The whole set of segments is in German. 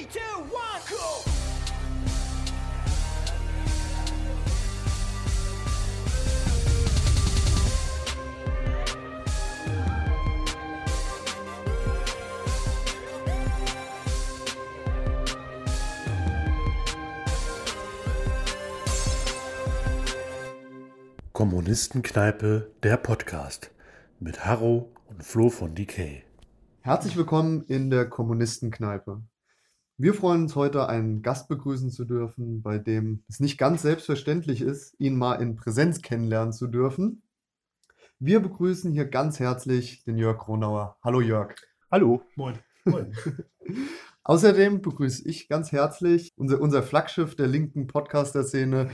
Three, two, one, go! Kommunistenkneipe, der Podcast mit Harro und Flo von DK. Herzlich willkommen in der Kommunistenkneipe. Wir freuen uns heute, einen Gast begrüßen zu dürfen, bei dem es nicht ganz selbstverständlich ist, ihn mal in Präsenz kennenlernen zu dürfen. Wir begrüßen hier ganz herzlich den Jörg Kronauer. Hallo Jörg. Hallo. Moin. Moin. Außerdem begrüße ich ganz herzlich unser, unser Flaggschiff der linken Podcaster-Szene,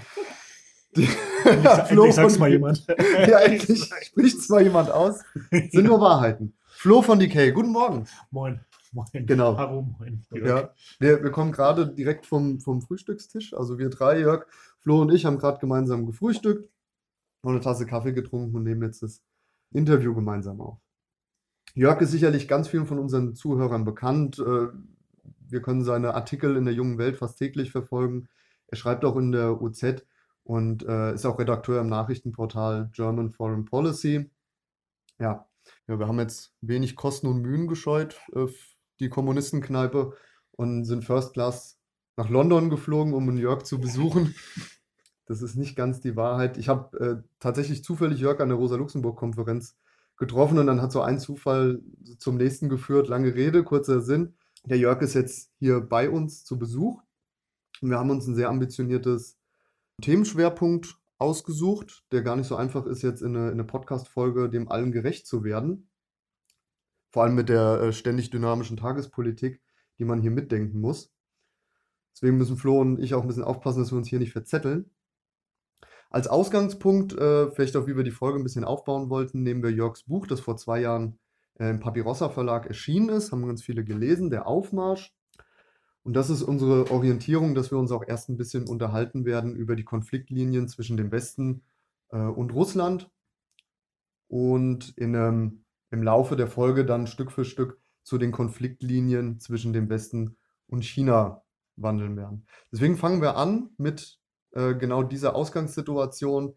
Flo endlich sag's mal jemand. ja, endlich spricht es mal jemand aus. Sind nur Wahrheiten. Flo von DK, guten Morgen. Moin. Moin. Genau. Hallo, moin. Ja, wir, wir kommen gerade direkt vom, vom Frühstückstisch. Also wir drei, Jörg, Flo und ich, haben gerade gemeinsam gefrühstückt und eine Tasse Kaffee getrunken und nehmen jetzt das Interview gemeinsam auf. Jörg ist sicherlich ganz vielen von unseren Zuhörern bekannt. Äh, wir können seine Artikel in der jungen Welt fast täglich verfolgen. Er schreibt auch in der UZ und äh, ist auch Redakteur im Nachrichtenportal German Foreign Policy. Ja, ja, wir haben jetzt wenig Kosten und Mühen gescheut, äh, die Kommunistenkneipe, und sind First Class nach London geflogen, um New York zu besuchen. Das ist nicht ganz die Wahrheit. Ich habe äh, tatsächlich zufällig Jörg an der Rosa-Luxemburg-Konferenz getroffen und dann hat so ein Zufall zum nächsten geführt. Lange Rede, kurzer Sinn. Der Jörg ist jetzt hier bei uns zu Besuch. Und wir haben uns ein sehr ambitioniertes Themenschwerpunkt ausgesucht, der gar nicht so einfach ist, jetzt in eine, in eine Podcast-Folge dem allen gerecht zu werden. Vor allem mit der äh, ständig dynamischen Tagespolitik, die man hier mitdenken muss. Deswegen müssen Flo und ich auch ein bisschen aufpassen, dass wir uns hier nicht verzetteln. Als Ausgangspunkt, äh, vielleicht auch wie wir die Folge ein bisschen aufbauen wollten, nehmen wir Jörgs Buch, das vor zwei Jahren äh, im Papirossa Verlag erschienen ist, haben ganz viele gelesen, der Aufmarsch. Und das ist unsere Orientierung, dass wir uns auch erst ein bisschen unterhalten werden über die Konfliktlinien zwischen dem Westen äh, und Russland und in, ähm, im Laufe der Folge dann Stück für Stück zu den Konfliktlinien zwischen dem Westen und China wandeln werden. Deswegen fangen wir an mit äh, genau dieser Ausgangssituation,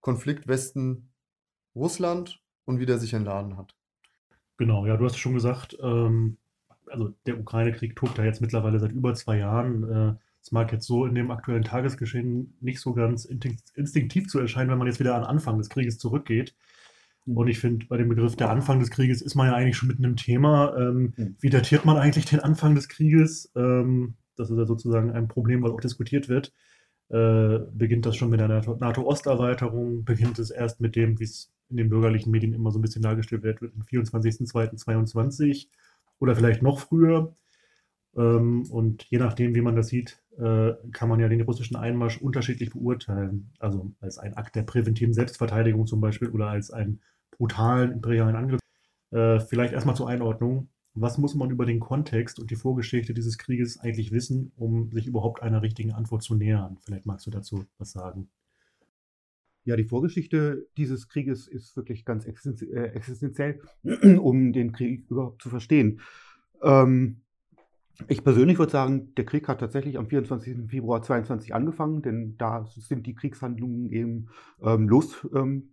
Konflikt Westen-Russland und wie der sich entladen hat. Genau, ja, du hast schon gesagt, ähm, also der Ukraine-Krieg tobt ja jetzt mittlerweile seit über zwei Jahren. Äh, es mag jetzt so in dem aktuellen Tagesgeschehen nicht so ganz instinktiv zu erscheinen, wenn man jetzt wieder an Anfang des Krieges zurückgeht. Mhm. Und ich finde, bei dem Begriff der Anfang des Krieges ist man ja eigentlich schon mitten im Thema. Ähm, mhm. wie datiert man eigentlich den Anfang des Krieges? Ähm, das ist ja sozusagen ein Problem, was auch diskutiert wird. Äh, beginnt das schon mit der NATO-Osterweiterung? Beginnt es erst mit dem, wie es in den bürgerlichen Medien immer so ein bisschen dargestellt wird, am 24.02.22? oder vielleicht noch früher. Ähm, und je nachdem, wie man das sieht, äh, kann man ja den russischen Einmarsch unterschiedlich beurteilen. Also als ein Akt der präventiven Selbstverteidigung zum Beispiel oder als einen brutalen imperialen Angriff. Äh, vielleicht erstmal zur Einordnung. Was muss man über den Kontext und die Vorgeschichte dieses Krieges eigentlich wissen, um sich überhaupt einer richtigen Antwort zu nähern? Vielleicht magst du dazu was sagen. Ja, die Vorgeschichte dieses Krieges ist wirklich ganz äh, existenziell, um den Krieg überhaupt zu verstehen. Ähm, ich persönlich würde sagen, der Krieg hat tatsächlich am 24. Februar 22 angefangen, denn da sind die Kriegshandlungen eben ähm, losgebrochen. Ähm,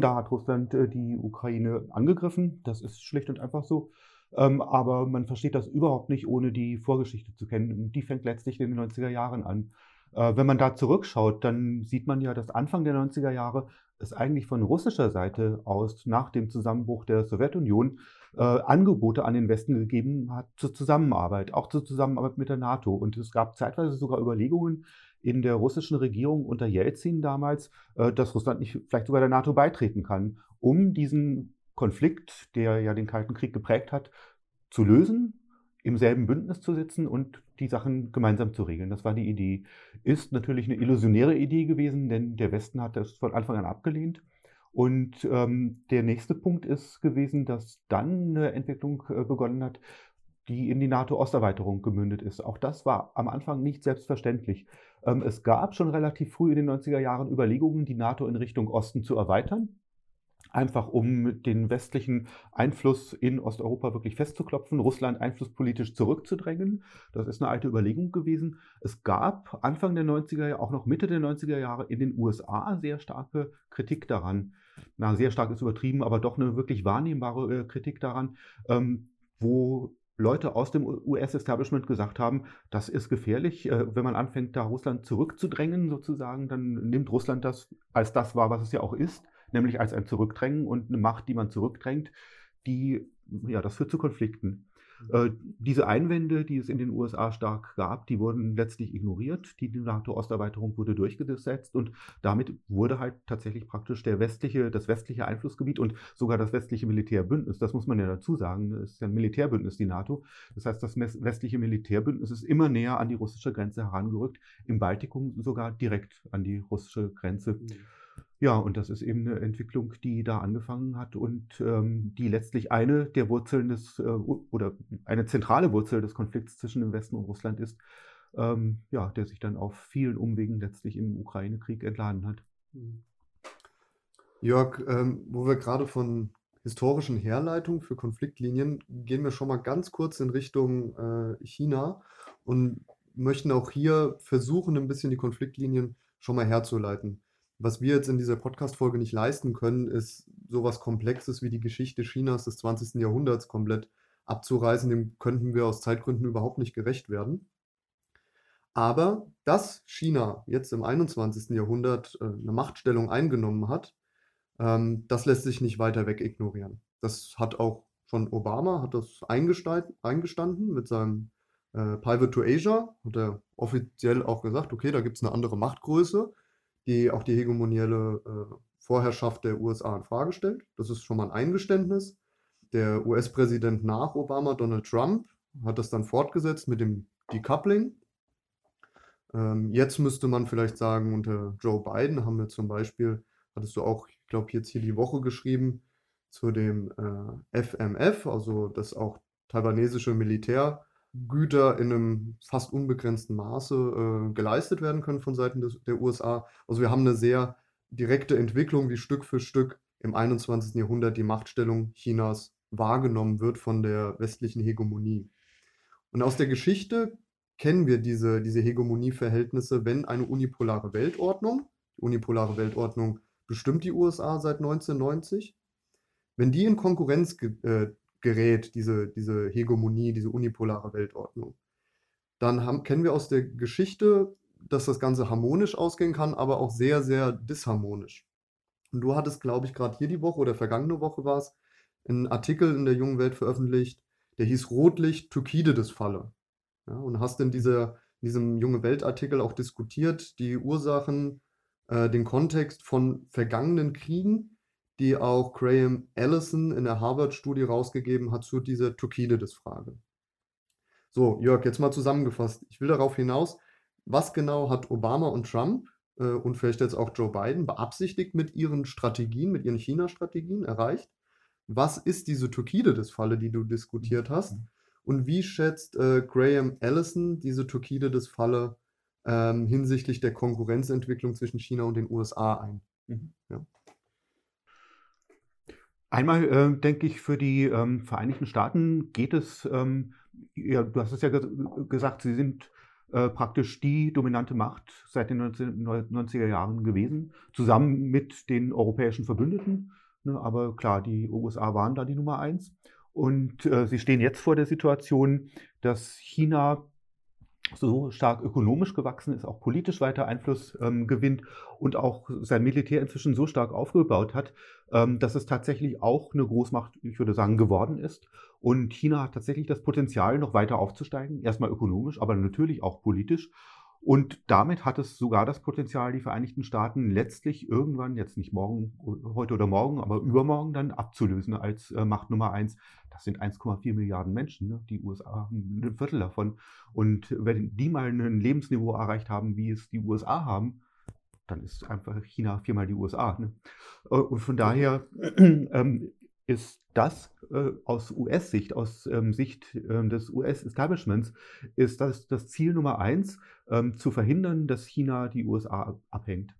da hat Russland äh, die Ukraine angegriffen. Das ist schlicht und einfach so. Ähm, aber man versteht das überhaupt nicht, ohne die Vorgeschichte zu kennen. Die fängt letztlich in den 90er Jahren an. Äh, wenn man da zurückschaut, dann sieht man ja, dass Anfang der 90er Jahre es eigentlich von russischer Seite aus nach dem Zusammenbruch der Sowjetunion äh, Angebote an den Westen gegeben hat zur Zusammenarbeit, auch zur Zusammenarbeit mit der NATO. Und es gab zeitweise sogar Überlegungen in der russischen Regierung unter Jelzin damals, äh, dass Russland nicht vielleicht sogar der NATO beitreten kann, um diesen Konflikt, der ja den Kalten Krieg geprägt hat, zu lösen im selben Bündnis zu sitzen und die Sachen gemeinsam zu regeln. Das war die Idee. Ist natürlich eine illusionäre Idee gewesen, denn der Westen hat das von Anfang an abgelehnt. Und ähm, der nächste Punkt ist gewesen, dass dann eine Entwicklung äh, begonnen hat, die in die NATO-Osterweiterung gemündet ist. Auch das war am Anfang nicht selbstverständlich. Ähm, es gab schon relativ früh in den 90er Jahren Überlegungen, die NATO in Richtung Osten zu erweitern. Einfach um den westlichen Einfluss in Osteuropa wirklich festzuklopfen, Russland einflusspolitisch zurückzudrängen. Das ist eine alte Überlegung gewesen. Es gab Anfang der 90er Jahre, auch noch Mitte der 90er Jahre in den USA sehr starke Kritik daran. Na, sehr stark ist übertrieben, aber doch eine wirklich wahrnehmbare äh, Kritik daran, ähm, wo Leute aus dem US-Establishment gesagt haben, das ist gefährlich. Äh, wenn man anfängt, da Russland zurückzudrängen, sozusagen, dann nimmt Russland das als das wahr, was es ja auch ist nämlich als ein Zurückdrängen und eine Macht, die man zurückdrängt, die, ja, das führt zu Konflikten. Äh, diese Einwände, die es in den USA stark gab, die wurden letztlich ignoriert. Die NATO-Osterweiterung wurde durchgesetzt und damit wurde halt tatsächlich praktisch der westliche, das westliche Einflussgebiet und sogar das westliche Militärbündnis, das muss man ja dazu sagen, ist ja ein Militärbündnis, die NATO. Das heißt, das westliche Militärbündnis ist immer näher an die russische Grenze herangerückt, im Baltikum sogar direkt an die russische Grenze. Mhm. Ja, und das ist eben eine Entwicklung, die da angefangen hat und ähm, die letztlich eine der Wurzeln des äh, oder eine zentrale Wurzel des Konflikts zwischen dem Westen und Russland ist, ähm, ja, der sich dann auf vielen Umwegen letztlich im Ukraine-Krieg entladen hat. Mhm. Jörg, ähm, wo wir gerade von historischen Herleitungen für Konfliktlinien gehen wir schon mal ganz kurz in Richtung äh, China und möchten auch hier versuchen, ein bisschen die Konfliktlinien schon mal herzuleiten. Was wir jetzt in dieser Podcast-Folge nicht leisten können, ist sowas Komplexes wie die Geschichte Chinas des 20. Jahrhunderts komplett abzureißen. Dem könnten wir aus Zeitgründen überhaupt nicht gerecht werden. Aber dass China jetzt im 21. Jahrhundert äh, eine Machtstellung eingenommen hat, ähm, das lässt sich nicht weiter weg ignorieren. Das hat auch schon Obama hat das eingestanden mit seinem äh, Pivot to Asia, hat er offiziell auch gesagt, okay, da gibt es eine andere Machtgröße die auch die hegemonielle äh, Vorherrschaft der USA in Frage stellt. Das ist schon mal ein Eingeständnis. Der US-Präsident nach Obama, Donald Trump, hat das dann fortgesetzt mit dem Decoupling. Ähm, jetzt müsste man vielleicht sagen, unter Joe Biden haben wir zum Beispiel, hattest du auch, ich glaube, jetzt hier die Woche geschrieben, zu dem äh, FMF, also das auch taiwanesische Militär Güter in einem fast unbegrenzten Maße äh, geleistet werden können von Seiten des, der USA. Also wir haben eine sehr direkte Entwicklung, wie Stück für Stück im 21. Jahrhundert die Machtstellung Chinas wahrgenommen wird von der westlichen Hegemonie. Und aus der Geschichte kennen wir diese, diese Hegemonieverhältnisse, wenn eine unipolare Weltordnung, die unipolare Weltordnung bestimmt die USA seit 1990, wenn die in Konkurrenz äh, gerät, diese, diese Hegemonie, diese unipolare Weltordnung. Dann haben, kennen wir aus der Geschichte, dass das Ganze harmonisch ausgehen kann, aber auch sehr, sehr disharmonisch. Und du hattest, glaube ich, gerade hier die Woche oder vergangene Woche war es, einen Artikel in der jungen Welt veröffentlicht, der hieß Rotlicht Thukydides Falle. Ja, und hast in, dieser, in diesem junge Welt-Artikel auch diskutiert, die Ursachen, äh, den Kontext von vergangenen Kriegen die auch Graham Allison in der Harvard-Studie rausgegeben hat zu dieser Thukydides-Frage. So, Jörg, jetzt mal zusammengefasst. Ich will darauf hinaus, was genau hat Obama und Trump äh, und vielleicht jetzt auch Joe Biden beabsichtigt mit ihren Strategien, mit ihren China-Strategien erreicht? Was ist diese Thukydides-Falle, die du diskutiert hast? Mhm. Und wie schätzt äh, Graham Allison diese Thukydides-Falle ähm, hinsichtlich der Konkurrenzentwicklung zwischen China und den USA ein? Mhm. Ja. Einmal äh, denke ich, für die ähm, Vereinigten Staaten geht es, ähm, ja, du hast es ja ge gesagt, sie sind äh, praktisch die dominante Macht seit den 1990er Jahren gewesen, zusammen mit den europäischen Verbündeten. Ne, aber klar, die USA waren da die Nummer eins. Und äh, sie stehen jetzt vor der Situation, dass China so stark ökonomisch gewachsen ist, auch politisch weiter Einfluss ähm, gewinnt und auch sein Militär inzwischen so stark aufgebaut hat, ähm, dass es tatsächlich auch eine Großmacht, ich würde sagen, geworden ist. Und China hat tatsächlich das Potenzial, noch weiter aufzusteigen, erstmal ökonomisch, aber natürlich auch politisch. Und damit hat es sogar das Potenzial, die Vereinigten Staaten letztlich irgendwann, jetzt nicht morgen, heute oder morgen, aber übermorgen dann abzulösen als äh, Macht Nummer eins. Das sind 1,4 Milliarden Menschen, ne? die USA haben ein Viertel davon. Und wenn die mal ein Lebensniveau erreicht haben, wie es die USA haben, dann ist einfach China viermal die USA. Ne? Äh, und von daher ähm, ist das äh, aus US-Sicht, aus ähm, Sicht ähm, des US-Establishments, ist das das Ziel Nummer eins, ähm, zu verhindern, dass China die USA abhängt.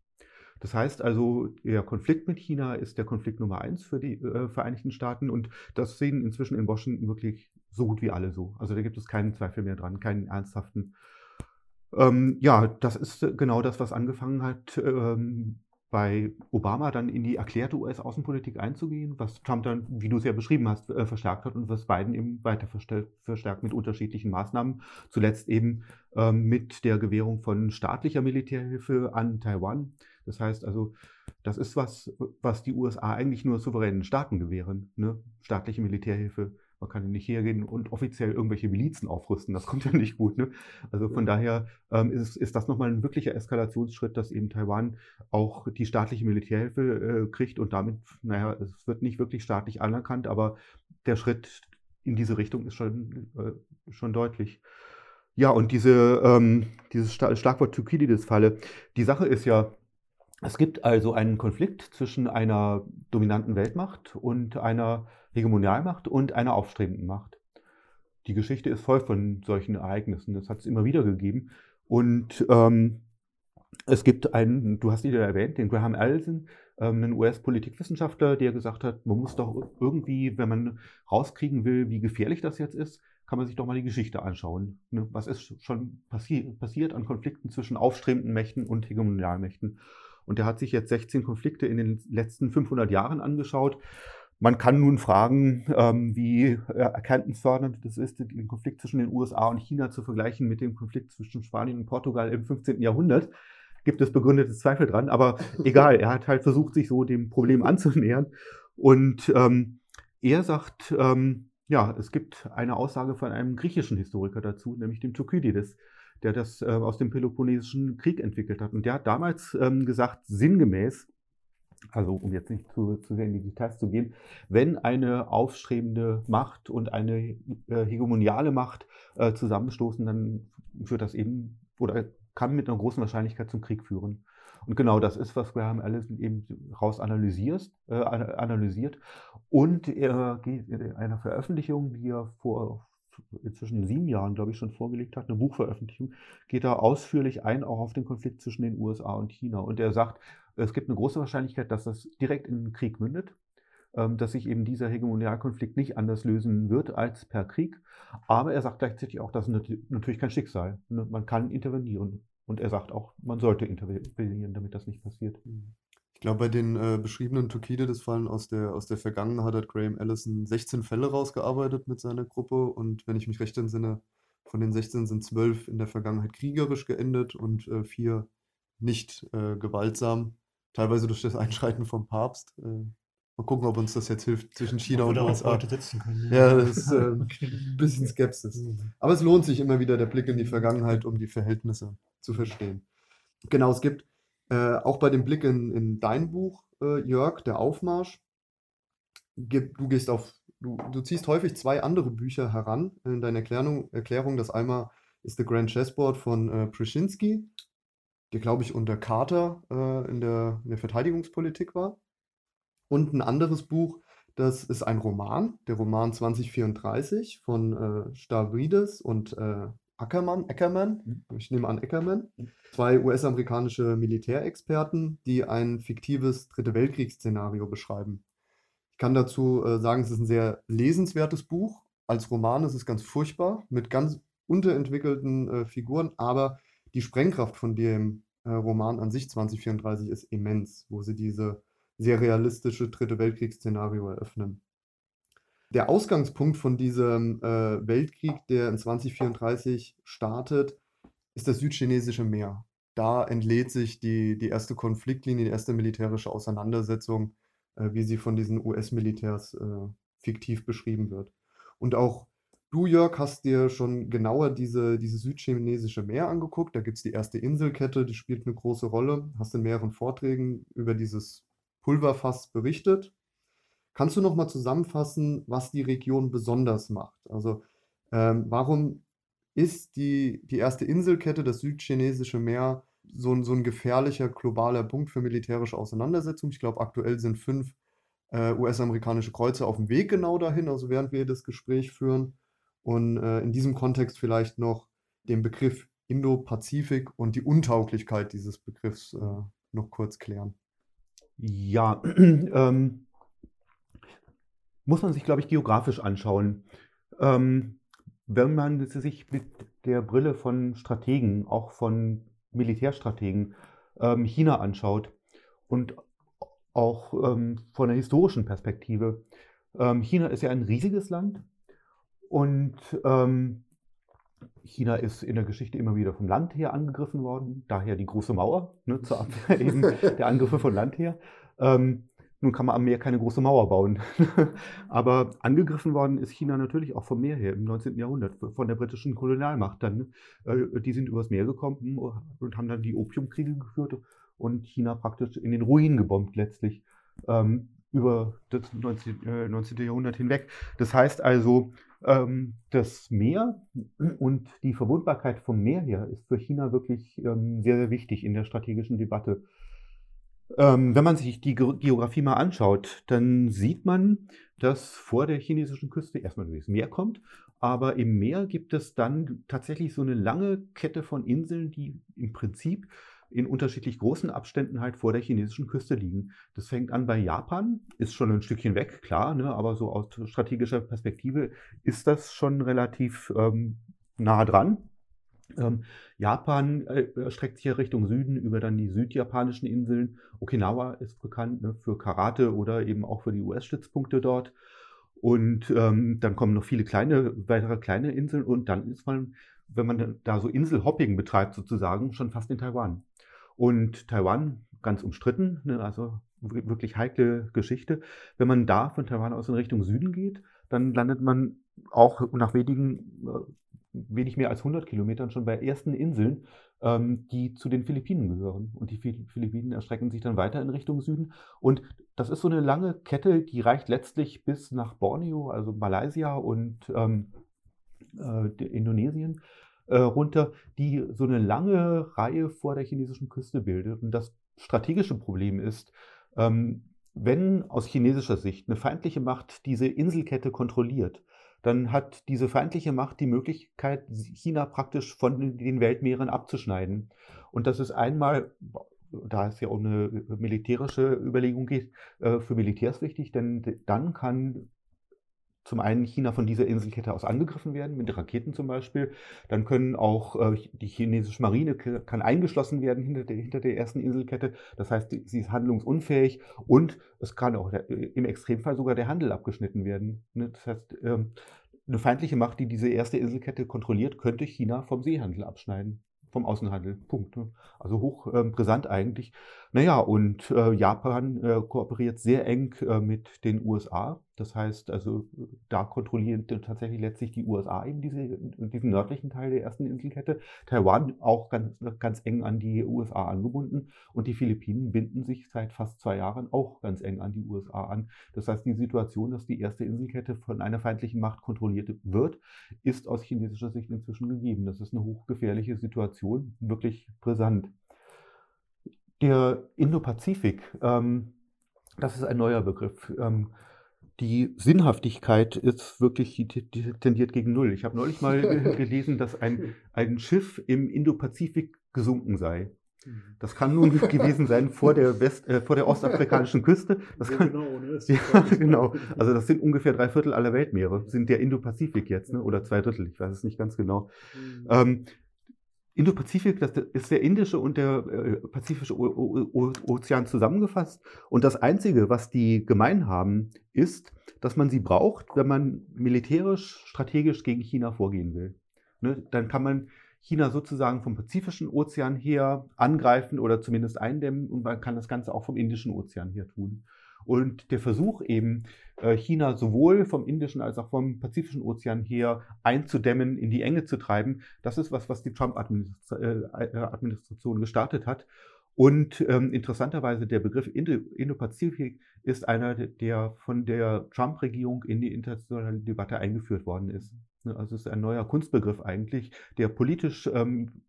Das heißt also, der Konflikt mit China ist der Konflikt Nummer eins für die äh, Vereinigten Staaten und das sehen inzwischen in Washington wirklich so gut wie alle so. Also da gibt es keinen Zweifel mehr dran, keinen ernsthaften. Ähm, ja, das ist genau das, was angefangen hat, ähm, bei Obama dann in die erklärte US-Außenpolitik einzugehen, was Trump dann, wie du es ja beschrieben hast, äh, verstärkt hat und was Biden eben weiter verstärkt mit unterschiedlichen Maßnahmen. Zuletzt eben ähm, mit der Gewährung von staatlicher Militärhilfe an Taiwan. Das heißt also, das ist was, was die USA eigentlich nur souveränen Staaten gewähren, ne? staatliche Militärhilfe man kann ja nicht hergehen und offiziell irgendwelche Milizen aufrüsten. Das kommt ja nicht gut. Ne? Also von daher ähm, ist, ist das nochmal ein wirklicher Eskalationsschritt, dass eben Taiwan auch die staatliche Militärhilfe äh, kriegt und damit, naja, es wird nicht wirklich staatlich anerkannt, aber der Schritt in diese Richtung ist schon, äh, schon deutlich. Ja, und diese, ähm, dieses Schlagwort Thukydides-Falle. Die Sache ist ja, es gibt also einen Konflikt zwischen einer dominanten Weltmacht und einer Hegemonialmacht und einer aufstrebenden Macht. Die Geschichte ist voll von solchen Ereignissen. Das hat es immer wieder gegeben. Und ähm, es gibt einen, du hast ihn ja erwähnt, den Graham Allison, ähm, einen US-Politikwissenschaftler, der gesagt hat, man muss doch irgendwie, wenn man rauskriegen will, wie gefährlich das jetzt ist, kann man sich doch mal die Geschichte anschauen. Ne? Was ist schon passi passiert an Konflikten zwischen aufstrebenden Mächten und Hegemonialmächten? Und er hat sich jetzt 16 Konflikte in den letzten 500 Jahren angeschaut. Man kann nun fragen, ähm, wie äh, erkenntnisfördernd das ist, den Konflikt zwischen den USA und China zu vergleichen mit dem Konflikt zwischen Spanien und Portugal im 15. Jahrhundert. Gibt es begründete Zweifel dran, aber egal, er hat halt versucht, sich so dem Problem anzunähern. Und ähm, er sagt, ähm, ja, es gibt eine Aussage von einem griechischen Historiker dazu, nämlich dem Thukydides der das äh, aus dem Peloponnesischen Krieg entwickelt hat. Und der hat damals ähm, gesagt, sinngemäß, also um jetzt nicht zu, zu sehr in die Details zu gehen, wenn eine aufstrebende Macht und eine äh, hegemoniale Macht äh, zusammenstoßen, dann führt das eben oder kann mit einer großen Wahrscheinlichkeit zum Krieg führen. Und genau das ist, was Graham Allison eben raus analysiert. Äh, analysiert. Und er geht in einer Veröffentlichung, die er vor inzwischen sieben Jahren, glaube ich, schon vorgelegt hat, eine Buchveröffentlichung, geht er ausführlich ein, auch auf den Konflikt zwischen den USA und China. Und er sagt, es gibt eine große Wahrscheinlichkeit, dass das direkt in einen Krieg mündet, ähm, dass sich eben dieser Hegemonialkonflikt nicht anders lösen wird als per Krieg. Aber er sagt gleichzeitig auch, das ist natürlich kein Schicksal. Ne? Man kann intervenieren. Und er sagt auch, man sollte intervenieren, damit das nicht passiert. Ich glaube, bei den äh, beschriebenen Thukydides-Fallen aus der, aus der Vergangenheit hat Graham Allison 16 Fälle rausgearbeitet mit seiner Gruppe. Und wenn ich mich recht entsinne, von den 16 sind 12 in der Vergangenheit kriegerisch geendet und äh, vier nicht äh, gewaltsam. Teilweise durch das Einschreiten vom Papst. Äh, mal gucken, ob uns das jetzt hilft zwischen China und USA. Können. Ja, das ist äh, ein bisschen Skepsis. Aber es lohnt sich immer wieder der Blick in die Vergangenheit, um die Verhältnisse zu verstehen. Genau, es gibt äh, auch bei dem Blick in, in dein Buch, äh, Jörg, der Aufmarsch, du gehst auf, du, du ziehst häufig zwei andere Bücher heran in deiner Erklärung. Erklärung das einmal ist The Grand Chessboard von äh, Przynski der, glaube ich, unter Carter äh, in, der, in der Verteidigungspolitik war. Und ein anderes Buch, das ist ein Roman, der Roman 2034 von äh, Stavridis und äh, Ackermann, Ackermann, mhm. ich nehme an Ackermann, mhm. zwei US-amerikanische Militärexperten, die ein fiktives Dritte Weltkriegsszenario beschreiben. Ich kann dazu äh, sagen, es ist ein sehr lesenswertes Buch. Als Roman ist es ganz furchtbar, mit ganz unterentwickelten äh, Figuren, aber die Sprengkraft von dem äh, Roman an sich 2034 ist immens, wo sie diese sehr realistische Dritte Weltkriegsszenario eröffnen. Der Ausgangspunkt von diesem äh, Weltkrieg, der in 2034 startet, ist das südchinesische Meer. Da entlädt sich die, die erste Konfliktlinie, die erste militärische Auseinandersetzung, äh, wie sie von diesen US-Militärs äh, fiktiv beschrieben wird. Und auch Du, Jörg, hast dir schon genauer diese, dieses südchinesische Meer angeguckt. Da gibt es die erste Inselkette, die spielt eine große Rolle. Hast in mehreren Vorträgen über dieses Pulverfass berichtet. Kannst du noch mal zusammenfassen, was die Region besonders macht? Also ähm, warum ist die, die erste Inselkette, das südchinesische Meer, so, ein- so ein gefährlicher globaler Punkt für militärische Auseinandersetzungen? Ich glaube, aktuell sind fünf äh, US-amerikanische Kreuzer auf dem Weg genau dahin, also während wir das Gespräch führen. Und äh, in diesem Kontext vielleicht noch den Begriff Indo-Pazifik und die Untauglichkeit dieses Begriffs äh, noch kurz klären. Ja, ähm, muss man sich, glaube ich, geografisch anschauen. Ähm, wenn man sich mit der Brille von Strategen, auch von Militärstrategen, ähm, China anschaut und auch ähm, von der historischen Perspektive. Ähm, China ist ja ein riesiges Land und ähm, China ist in der Geschichte immer wieder vom Land her angegriffen worden, daher die große Mauer ne, zur Abwehr eben der Angriffe von Land her. Ähm, nun kann man am Meer keine große Mauer bauen. Aber angegriffen worden ist China natürlich auch vom Meer her im 19. Jahrhundert, von der britischen Kolonialmacht. Dann, äh, die sind übers Meer gekommen und haben dann die Opiumkriege geführt und China praktisch in den Ruin gebombt letztlich ähm, über das 19, äh, 19. Jahrhundert hinweg. Das heißt also, ähm, das Meer und die Verwundbarkeit vom Meer her ist für China wirklich ähm, sehr, sehr wichtig in der strategischen Debatte. Ähm, wenn man sich die Geografie mal anschaut, dann sieht man, dass vor der chinesischen Küste erstmal das Meer kommt, aber im Meer gibt es dann tatsächlich so eine lange Kette von Inseln, die im Prinzip in unterschiedlich großen Abständen halt vor der chinesischen Küste liegen. Das fängt an bei Japan, ist schon ein Stückchen weg, klar, ne, aber so aus strategischer Perspektive ist das schon relativ ähm, nah dran. Ähm, Japan äh, erstreckt sich ja Richtung Süden über dann die südjapanischen Inseln. Okinawa ist bekannt ne, für Karate oder eben auch für die US-Stützpunkte dort. Und ähm, dann kommen noch viele kleine, weitere kleine Inseln und dann ist man, wenn man da so Inselhopping betreibt sozusagen, schon fast in Taiwan. Und Taiwan, ganz umstritten, ne, also wirklich heikle Geschichte. Wenn man da von Taiwan aus in Richtung Süden geht, dann landet man auch nach wenigen äh, wenig mehr als 100 Kilometern schon bei ersten Inseln, ähm, die zu den Philippinen gehören. Und die Philippinen erstrecken sich dann weiter in Richtung Süden. Und das ist so eine lange Kette, die reicht letztlich bis nach Borneo, also Malaysia und ähm, äh, Indonesien äh, runter, die so eine lange Reihe vor der chinesischen Küste bildet. Und das strategische Problem ist, ähm, wenn aus chinesischer Sicht eine feindliche Macht diese Inselkette kontrolliert, dann hat diese feindliche Macht die Möglichkeit, China praktisch von den Weltmeeren abzuschneiden. Und das ist einmal, da es ja um eine militärische Überlegung geht, äh, für Militärs wichtig, denn dann kann zum einen China von dieser Inselkette aus angegriffen werden, mit Raketen zum Beispiel. Dann können auch äh, die chinesische Marine kann eingeschlossen werden hinter der, hinter der ersten Inselkette. Das heißt, sie ist handlungsunfähig und es kann auch der, im Extremfall sogar der Handel abgeschnitten werden. Ne? Das heißt, ähm, eine feindliche Macht, die diese erste Inselkette kontrolliert, könnte China vom Seehandel abschneiden vom Außenhandel. Punkt. Ne? Also hoch äh, brisant eigentlich. Naja, und äh, Japan äh, kooperiert sehr eng äh, mit den USA. Das heißt, also da kontrollieren tatsächlich letztlich die USA eben diese, diesen nördlichen Teil der ersten Inselkette. Taiwan auch ganz, ganz eng an die USA angebunden. Und die Philippinen binden sich seit fast zwei Jahren auch ganz eng an die USA an. Das heißt, die Situation, dass die erste Inselkette von einer feindlichen Macht kontrolliert wird, ist aus chinesischer Sicht inzwischen gegeben. Das ist eine hochgefährliche Situation wirklich brisant. Der Indo-Pazifik, ähm, das ist ein neuer Begriff. Ähm, die Sinnhaftigkeit ist wirklich die, die tendiert gegen Null. Ich habe neulich mal gelesen, dass ein, ein Schiff im Indo-Pazifik gesunken sei. Mhm. Das kann nun gewesen sein vor der, West, äh, vor der ostafrikanischen Küste. Das ja, kann, genau, ne? ja, genau. Also das sind ungefähr drei Viertel aller Weltmeere, sind der Indo-Pazifik jetzt, ne? oder zwei Drittel, ich weiß es nicht ganz genau. Mhm. Ähm, Indo-Pazifik, das ist der Indische und der äh, Pazifische Ozean zusammengefasst. Und das Einzige, was die gemein haben, ist, dass man sie braucht, wenn man militärisch, strategisch gegen China vorgehen will. Ne? Dann kann man China sozusagen vom Pazifischen Ozean her angreifen oder zumindest eindämmen und man kann das Ganze auch vom Indischen Ozean her tun. Und der Versuch eben, äh, China sowohl vom Indischen als auch vom Pazifischen Ozean her einzudämmen, in die Enge zu treiben, das ist was, was die Trump-Administration äh, gestartet hat. Und ähm, interessanterweise der Begriff Indo-Pazifik ist einer, der von der Trump-Regierung in die internationale Debatte eingeführt worden ist. Ne, also es ist ein neuer Kunstbegriff eigentlich, der politisch ähm,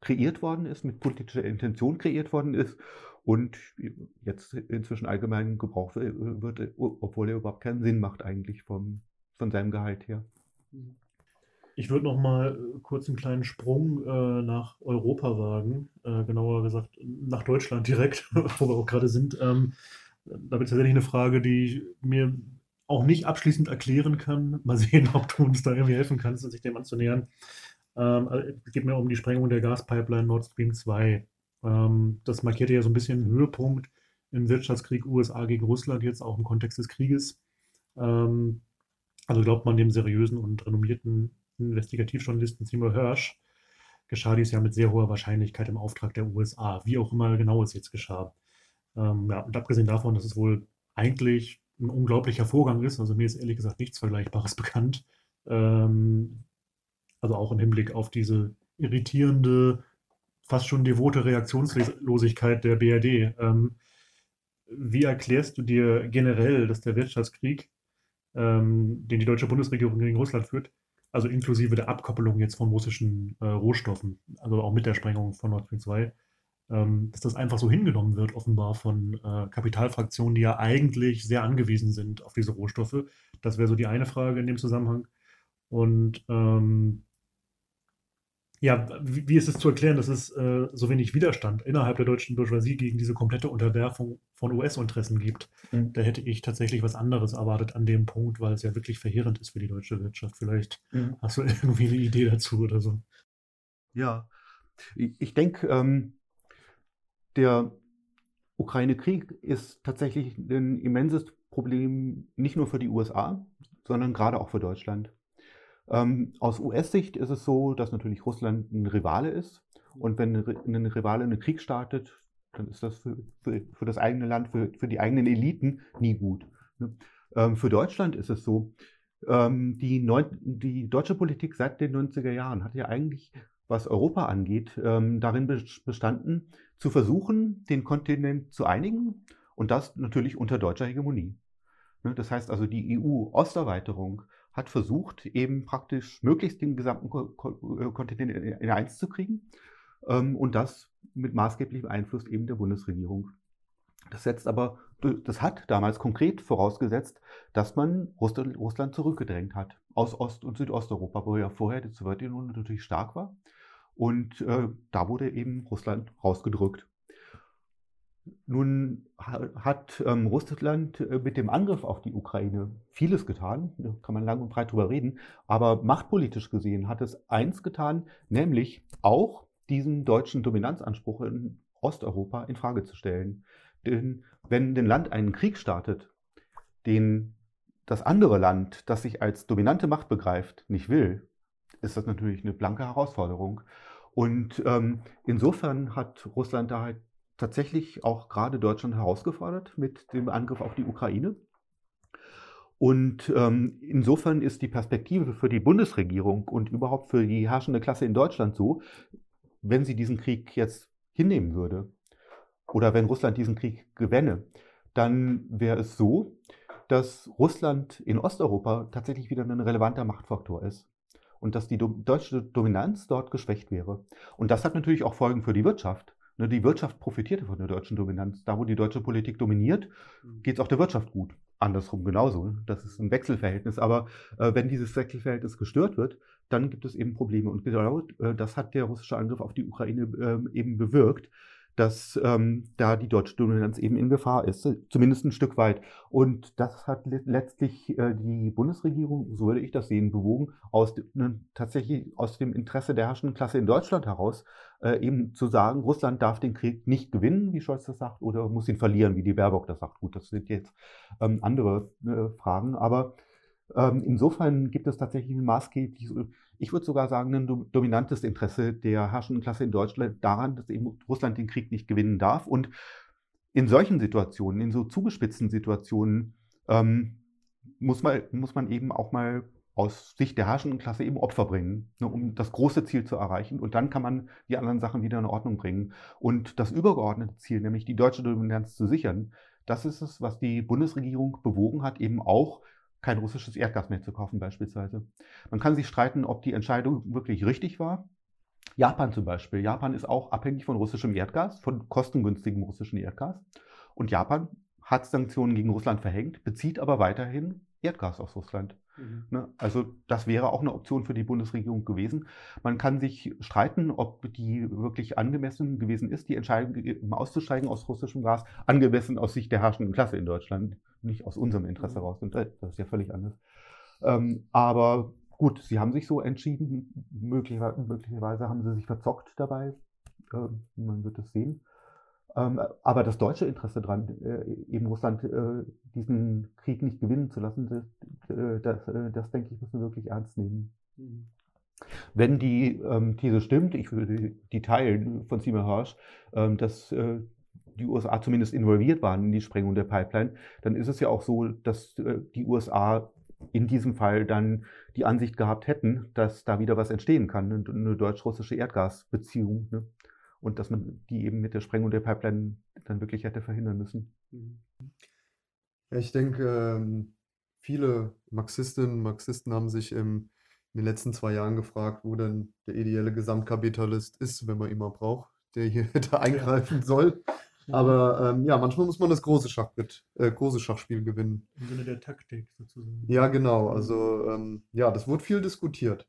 kreiert worden ist, mit politischer Intention kreiert worden ist und jetzt inzwischen allgemein gebraucht wird, obwohl er überhaupt keinen Sinn macht eigentlich vom, von seinem Gehalt her. Ich Ich würde noch mal äh, kurz einen kleinen Sprung äh, nach Europa wagen, äh, genauer gesagt nach Deutschland direkt, wo wir auch gerade sind. Ähm, da wird tatsächlich eine Frage, die ich mir auch nicht abschließend erklären kann. Mal sehen, ob du uns da irgendwie helfen kannst, sich dem anzunähern. Ähm, also, es geht mir um die Sprengung der Gaspipeline Nord Stream 2. Ähm, das markierte ja so ein bisschen einen Höhepunkt im Wirtschaftskrieg USA gegen Russland, jetzt auch im Kontext des Krieges. Ähm, also glaubt man dem seriösen und renommierten Investigativjournalisten Seymour Hirsch, geschah dies ja mit sehr hoher Wahrscheinlichkeit im Auftrag der USA, wie auch immer genau es jetzt geschah. Ähm, ja, und abgesehen davon, dass es wohl eigentlich ein unglaublicher Vorgang ist, also mir ist ehrlich gesagt nichts Vergleichbares bekannt, ähm, also auch im Hinblick auf diese irritierende, fast schon devote Reaktionslosigkeit der BRD. Ähm, wie erklärst du dir generell, dass der Wirtschaftskrieg, ähm, den die deutsche Bundesregierung gegen Russland führt, also inklusive der Abkoppelung jetzt von russischen äh, Rohstoffen, also auch mit der Sprengung von Nord Stream 2, ähm, dass das einfach so hingenommen wird, offenbar von äh, Kapitalfraktionen, die ja eigentlich sehr angewiesen sind auf diese Rohstoffe. Das wäre so die eine Frage in dem Zusammenhang. Und ähm, ja, wie, wie, ist es zu erklären, dass es äh, so wenig Widerstand innerhalb der deutschen Bourgeoisie gegen diese komplette Unterwerfung von US-Interessen gibt? Mhm. Da hätte ich tatsächlich was anderes erwartet an dem Punkt, weil es ja wirklich verheerend ist für die deutsche Wirtschaft. Vielleicht mhm. hast du irgendwie eine Idee dazu oder so. Ja, ich, denke, ähm, der Ukraine-Krieg ist tatsächlich ein immenses Problem nicht nur für die USA, sondern gerade auch für Deutschland. Ähm, aus US-Sicht ist es so, dass natürlich Russland ein Rivale ist. Und wenn ein Rivale einen Krieg startet, dann ist das für, für, für das eigene Land, für, für, die eigenen Eliten nie gut. Ne? Ähm, für Deutschland ist es so, ähm, die, Neu die, deutsche Politik seit den 90er Jahren hat ja eigentlich, was Europa angeht, ähm, darin bestanden, zu versuchen, den Kontinent zu einigen und das natürlich unter deutscher Hegemonie. Ne? Das heißt also, die EU-Osterweiterung hat versucht, eben praktisch möglichst den gesamten äh, Kontinent in eins zu kriegen ähm, und das mit maßgeblichem Einfluss eben der Bundesregierung. Das setzt aber, das hat damals konkret vorausgesetzt, dass man Russland zurückgedrängt hat aus Ost- und Südosteuropa, wo ja vorher die Sowjetunion natürlich stark war. Und äh, da wurde eben Russland rausgedrückt. Nun hat ähm, Russland äh, mit dem Angriff auf die Ukraine vieles getan, da kann man lang und breit drüber reden, aber machtpolitisch gesehen hat es eins getan, nämlich auch diesen deutschen Dominanzanspruch in Osteuropa in Frage zu stellen. Denn wenn ein Land einen Krieg startet, den das andere Land, das sich als dominante Macht begreift, nicht will, ist das natürlich eine blanke Herausforderung. Und ähm, insofern hat Russland da halt tatsächlich auch gerade Deutschland herausgefordert mit dem Angriff auf die Ukraine. Und ähm, insofern ist die Perspektive für die Bundesregierung und überhaupt für die herrschende Klasse in Deutschland so, wenn sie diesen Krieg jetzt hinnehmen würde oder wenn Russland diesen Krieg gewänne, dann wäre es so, dass Russland in Osteuropa tatsächlich wieder ein relevanter Machtfaktor ist und dass die deutsche Dominanz dort geschwächt wäre. Und das hat natürlich auch Folgen für die Wirtschaft. Ne, die Wirtschaft profitierte von der deutschen Dominanz. Da, wo die deutsche Politik dominiert, mhm. geht es auch der Wirtschaft gut. Andersrum genauso. Das ist ein Wechselverhältnis. Aber äh, wenn dieses Wechselverhältnis gestört wird, dann gibt es eben Probleme. Und genau äh, das hat der russische Angriff auf die Ukraine äh, eben bewirkt dass ähm, da die deutsche Dominanz eben in Gefahr ist, zumindest ein Stück weit. Und das hat letztlich äh, die Bundesregierung, so würde ich das sehen, bewogen, aus ne, tatsächlich aus dem Interesse der herrschenden Klasse in Deutschland heraus, äh, eben zu sagen, Russland darf den Krieg nicht gewinnen, wie Scholz das sagt, oder muss ihn verlieren, wie die Baerbock das sagt. Gut, das sind jetzt ähm, andere äh, Fragen, aber ähm, insofern gibt es tatsächlich ein maßgeblich, ich würde sogar sagen, ein dominantes Interesse der herrschenden Klasse in Deutschland daran, dass eben Russland den Krieg nicht gewinnen darf. Und in solchen Situationen, in so zugespitzten Situationen, ähm, muss, man, muss man eben auch mal aus Sicht der herrschenden Klasse eben Opfer bringen, ne, um das große Ziel zu erreichen. Und dann kann man die anderen Sachen wieder in Ordnung bringen. Und das übergeordnete Ziel, nämlich die deutsche Dominanz zu sichern, das ist es, was die Bundesregierung bewogen hat, eben auch kein russisches Erdgas mehr zu kaufen beispielsweise. Man kann sich streiten, ob die Entscheidung wirklich richtig war. Japan zum Beispiel. Japan ist auch abhängig von russischem Erdgas, von kostengünstigem russischen Erdgas. Und Japan hat Sanktionen gegen Russland verhängt, bezieht aber weiterhin Erdgas aus Russland. Mhm. Ne? Also das wäre auch eine Option für die Bundesregierung gewesen. Man kann sich streiten, ob die wirklich angemessen gewesen ist, die Entscheidung auszusteigen aus russischem Gas, angemessen aus Sicht der herrschenden Klasse in Deutschland, nicht aus unserem Interesse heraus. Und das ist ja völlig anders. Ähm, aber gut, sie haben sich so entschieden. Möglicherweise, möglicherweise haben sie sich verzockt dabei. Äh, man wird es sehen. Ähm, aber das deutsche Interesse daran, äh, eben Russland äh, diesen Krieg nicht gewinnen zu lassen, das, äh, das, äh, das, denke ich, müssen wir wirklich ernst nehmen. Mhm. Wenn die ähm, These stimmt, ich würde die teilen von Seymour Hirsch, ähm, dass äh, die USA zumindest involviert waren in die Sprengung der Pipeline, dann ist es ja auch so, dass äh, die USA in diesem Fall dann die Ansicht gehabt hätten, dass da wieder was entstehen kann, eine, eine deutsch-russische Erdgasbeziehung. Ne? und dass man die eben mit der Sprengung der Pipeline dann wirklich hätte verhindern müssen. Ja, ich denke, ähm, viele Marxistinnen und Marxisten haben sich in den letzten zwei Jahren gefragt, wo denn der ideelle Gesamtkapitalist ist, wenn man ihn mal braucht, der hier hätte eingreifen soll. Aber ähm, ja, manchmal muss man das große, Schachbett, äh, große Schachspiel gewinnen. Im Sinne der Taktik sozusagen. Ja, genau. Also ähm, ja, das wurde viel diskutiert.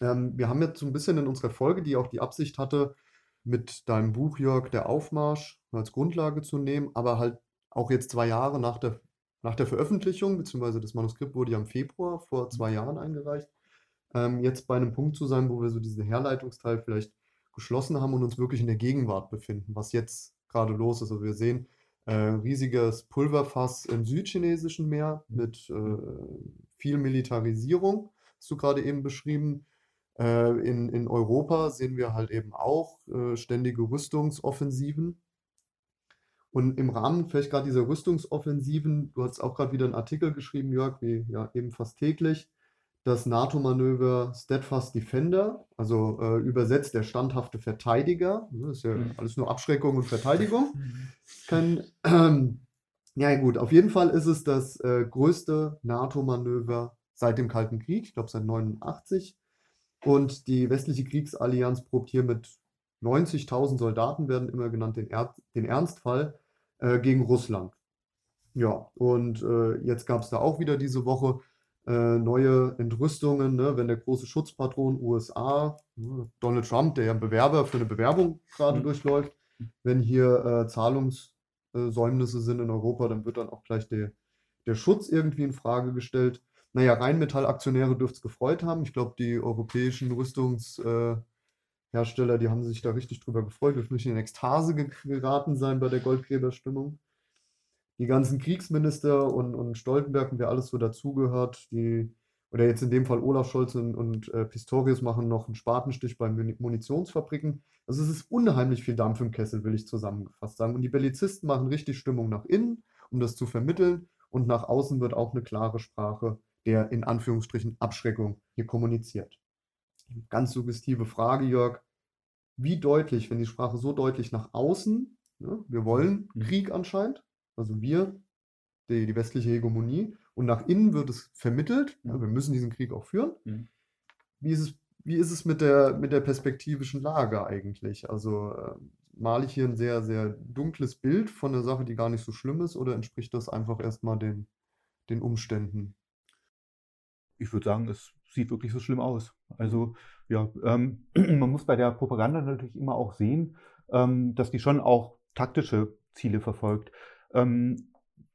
Ähm, wir haben jetzt so ein bisschen in unserer Folge, die auch die Absicht hatte, mit deinem Buch, Jörg, der Aufmarsch als Grundlage zu nehmen, aber halt auch jetzt zwei Jahre nach der, nach der Veröffentlichung, beziehungsweise das Manuskript wurde ja im Februar vor zwei mhm. Jahren eingereicht, ähm, jetzt bei einem Punkt zu sein, wo wir so diesen Herleitungsteil vielleicht geschlossen haben und uns wirklich in der Gegenwart befinden, was jetzt gerade los ist. Also wir sehen äh, riesiges Pulverfass im südchinesischen Meer mit äh, viel Militarisierung, hast du gerade eben beschrieben. Äh, in, in Europa sehen wir halt eben auch äh, ständige Rüstungsoffensiven. Und im Rahmen vielleicht gerade dieser Rüstungsoffensiven, du hast auch gerade wieder einen Artikel geschrieben, Jörg, wie ja eben fast täglich, das NATO-Manöver Steadfast Defender, also äh, übersetzt der standhafte Verteidiger. Ne, das ist ja mhm. alles nur Abschreckung und Verteidigung. Mhm. Kein, ähm, ja gut, auf jeden Fall ist es das äh, größte NATO-Manöver seit dem Kalten Krieg, ich glaube seit 89. Und die westliche Kriegsallianz probt hier mit 90.000 Soldaten, werden immer genannt, den, er den Ernstfall äh, gegen Russland. Ja, und äh, jetzt gab es da auch wieder diese Woche äh, neue Entrüstungen, ne, wenn der große Schutzpatron USA, ne, Donald Trump, der ja ein Bewerber für eine Bewerbung gerade mhm. durchläuft, wenn hier äh, Zahlungssäumnisse sind in Europa, dann wird dann auch gleich der, der Schutz irgendwie in Frage gestellt. Naja, Rheinmetall-Aktionäre dürfte es gefreut haben. Ich glaube, die europäischen Rüstungshersteller, äh, die haben sich da richtig drüber gefreut, dürfen nicht in Ekstase geraten sein bei der Goldgräberstimmung. Die ganzen Kriegsminister und, und Stoltenberg und wer alles so dazugehört, die, oder jetzt in dem Fall Olaf Scholz und, und äh, Pistorius machen noch einen Spatenstich bei Munitionsfabriken. Also es ist unheimlich viel Dampf im Kessel, will ich zusammengefasst sagen. Und die Bellizisten machen richtig Stimmung nach innen, um das zu vermitteln. Und nach außen wird auch eine klare Sprache der in Anführungsstrichen Abschreckung hier kommuniziert. Ganz suggestive Frage, Jörg. Wie deutlich, wenn die Sprache so deutlich nach außen, ne, wir wollen mhm. Krieg anscheinend, also wir, die, die westliche Hegemonie, und nach innen wird es vermittelt, ja. wir müssen diesen Krieg auch führen. Mhm. Wie ist es, wie ist es mit, der, mit der perspektivischen Lage eigentlich? Also äh, male ich hier ein sehr, sehr dunkles Bild von einer Sache, die gar nicht so schlimm ist, oder entspricht das einfach erstmal den, den Umständen? ich würde sagen, es sieht wirklich so schlimm aus. Also ja, ähm, man muss bei der Propaganda natürlich immer auch sehen, ähm, dass die schon auch taktische Ziele verfolgt. Ähm,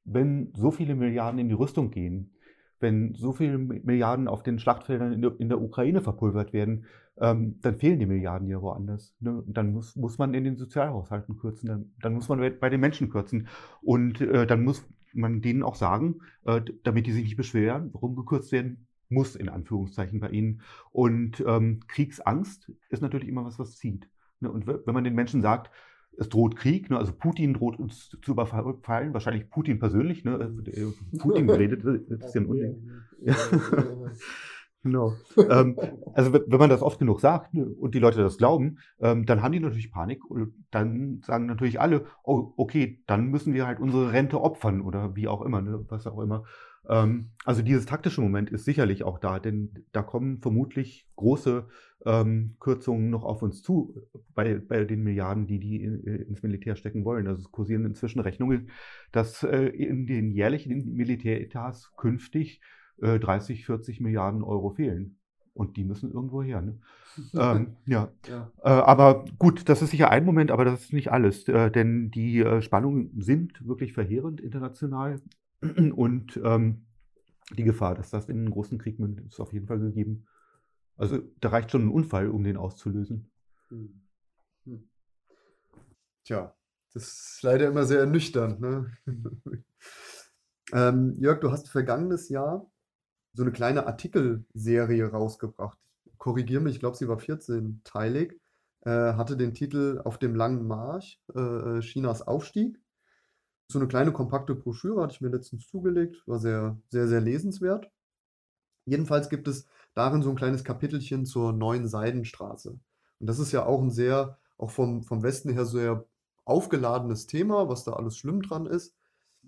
wenn so viele Milliarden in die Rüstung gehen, wenn so viele Milliarden auf den Schlachtfeldern in der, in der Ukraine verpulvert werden, ähm, dann fehlen die Milliarden ja woanders. Ne? Dann muss, muss man in den Sozialhaushalten kürzen, dann, dann muss man bei den Menschen kürzen. Und äh, dann muss man denen auch sagen, äh, damit die sich nicht beschweren, warum gekürzt werden muss, in Anführungszeichen bei ihnen. Und ähm, Kriegsangst ist natürlich immer was, was zieht. Ne? Und wenn man den Menschen sagt, es droht Krieg, ne? also Putin droht uns zu überfallen, wahrscheinlich Putin persönlich, ne? Also, Putin redet, das ist ja ein Unding. Ja. Genau. ähm, also wenn man das oft genug sagt ne, und die Leute das glauben, ähm, dann haben die natürlich Panik und dann sagen natürlich alle, oh, okay, dann müssen wir halt unsere Rente opfern oder wie auch immer, ne, was auch immer. Ähm, also dieses taktische Moment ist sicherlich auch da, denn da kommen vermutlich große ähm, Kürzungen noch auf uns zu bei, bei den Milliarden, die die in, äh, ins Militär stecken wollen. Also es kursieren inzwischen Rechnungen, dass äh, in den jährlichen Militäretats künftig äh, 30, 40 Milliarden Euro fehlen. Und die müssen irgendwo her. Ne? ähm, ja. Ja. Äh, aber gut, das ist sicher ein Moment, aber das ist nicht alles. Äh, denn die äh, Spannungen sind wirklich verheerend international. Und ähm, die Gefahr, dass das in einen großen Krieg mündet, ist auf jeden Fall gegeben. Also da reicht schon ein Unfall, um den auszulösen. Hm. Hm. Tja, das ist leider immer sehr ernüchternd. Ne? ähm, Jörg, du hast vergangenes Jahr so eine kleine Artikelserie rausgebracht. Korrigiere mich, ich glaube, sie war 14-teilig. Äh, hatte den Titel Auf dem langen Marsch, äh, Chinas Aufstieg. So eine kleine kompakte Broschüre hatte ich mir letztens zugelegt, war sehr, sehr, sehr lesenswert. Jedenfalls gibt es darin so ein kleines Kapitelchen zur neuen Seidenstraße. Und das ist ja auch ein sehr, auch vom, vom Westen her sehr aufgeladenes Thema, was da alles schlimm dran ist.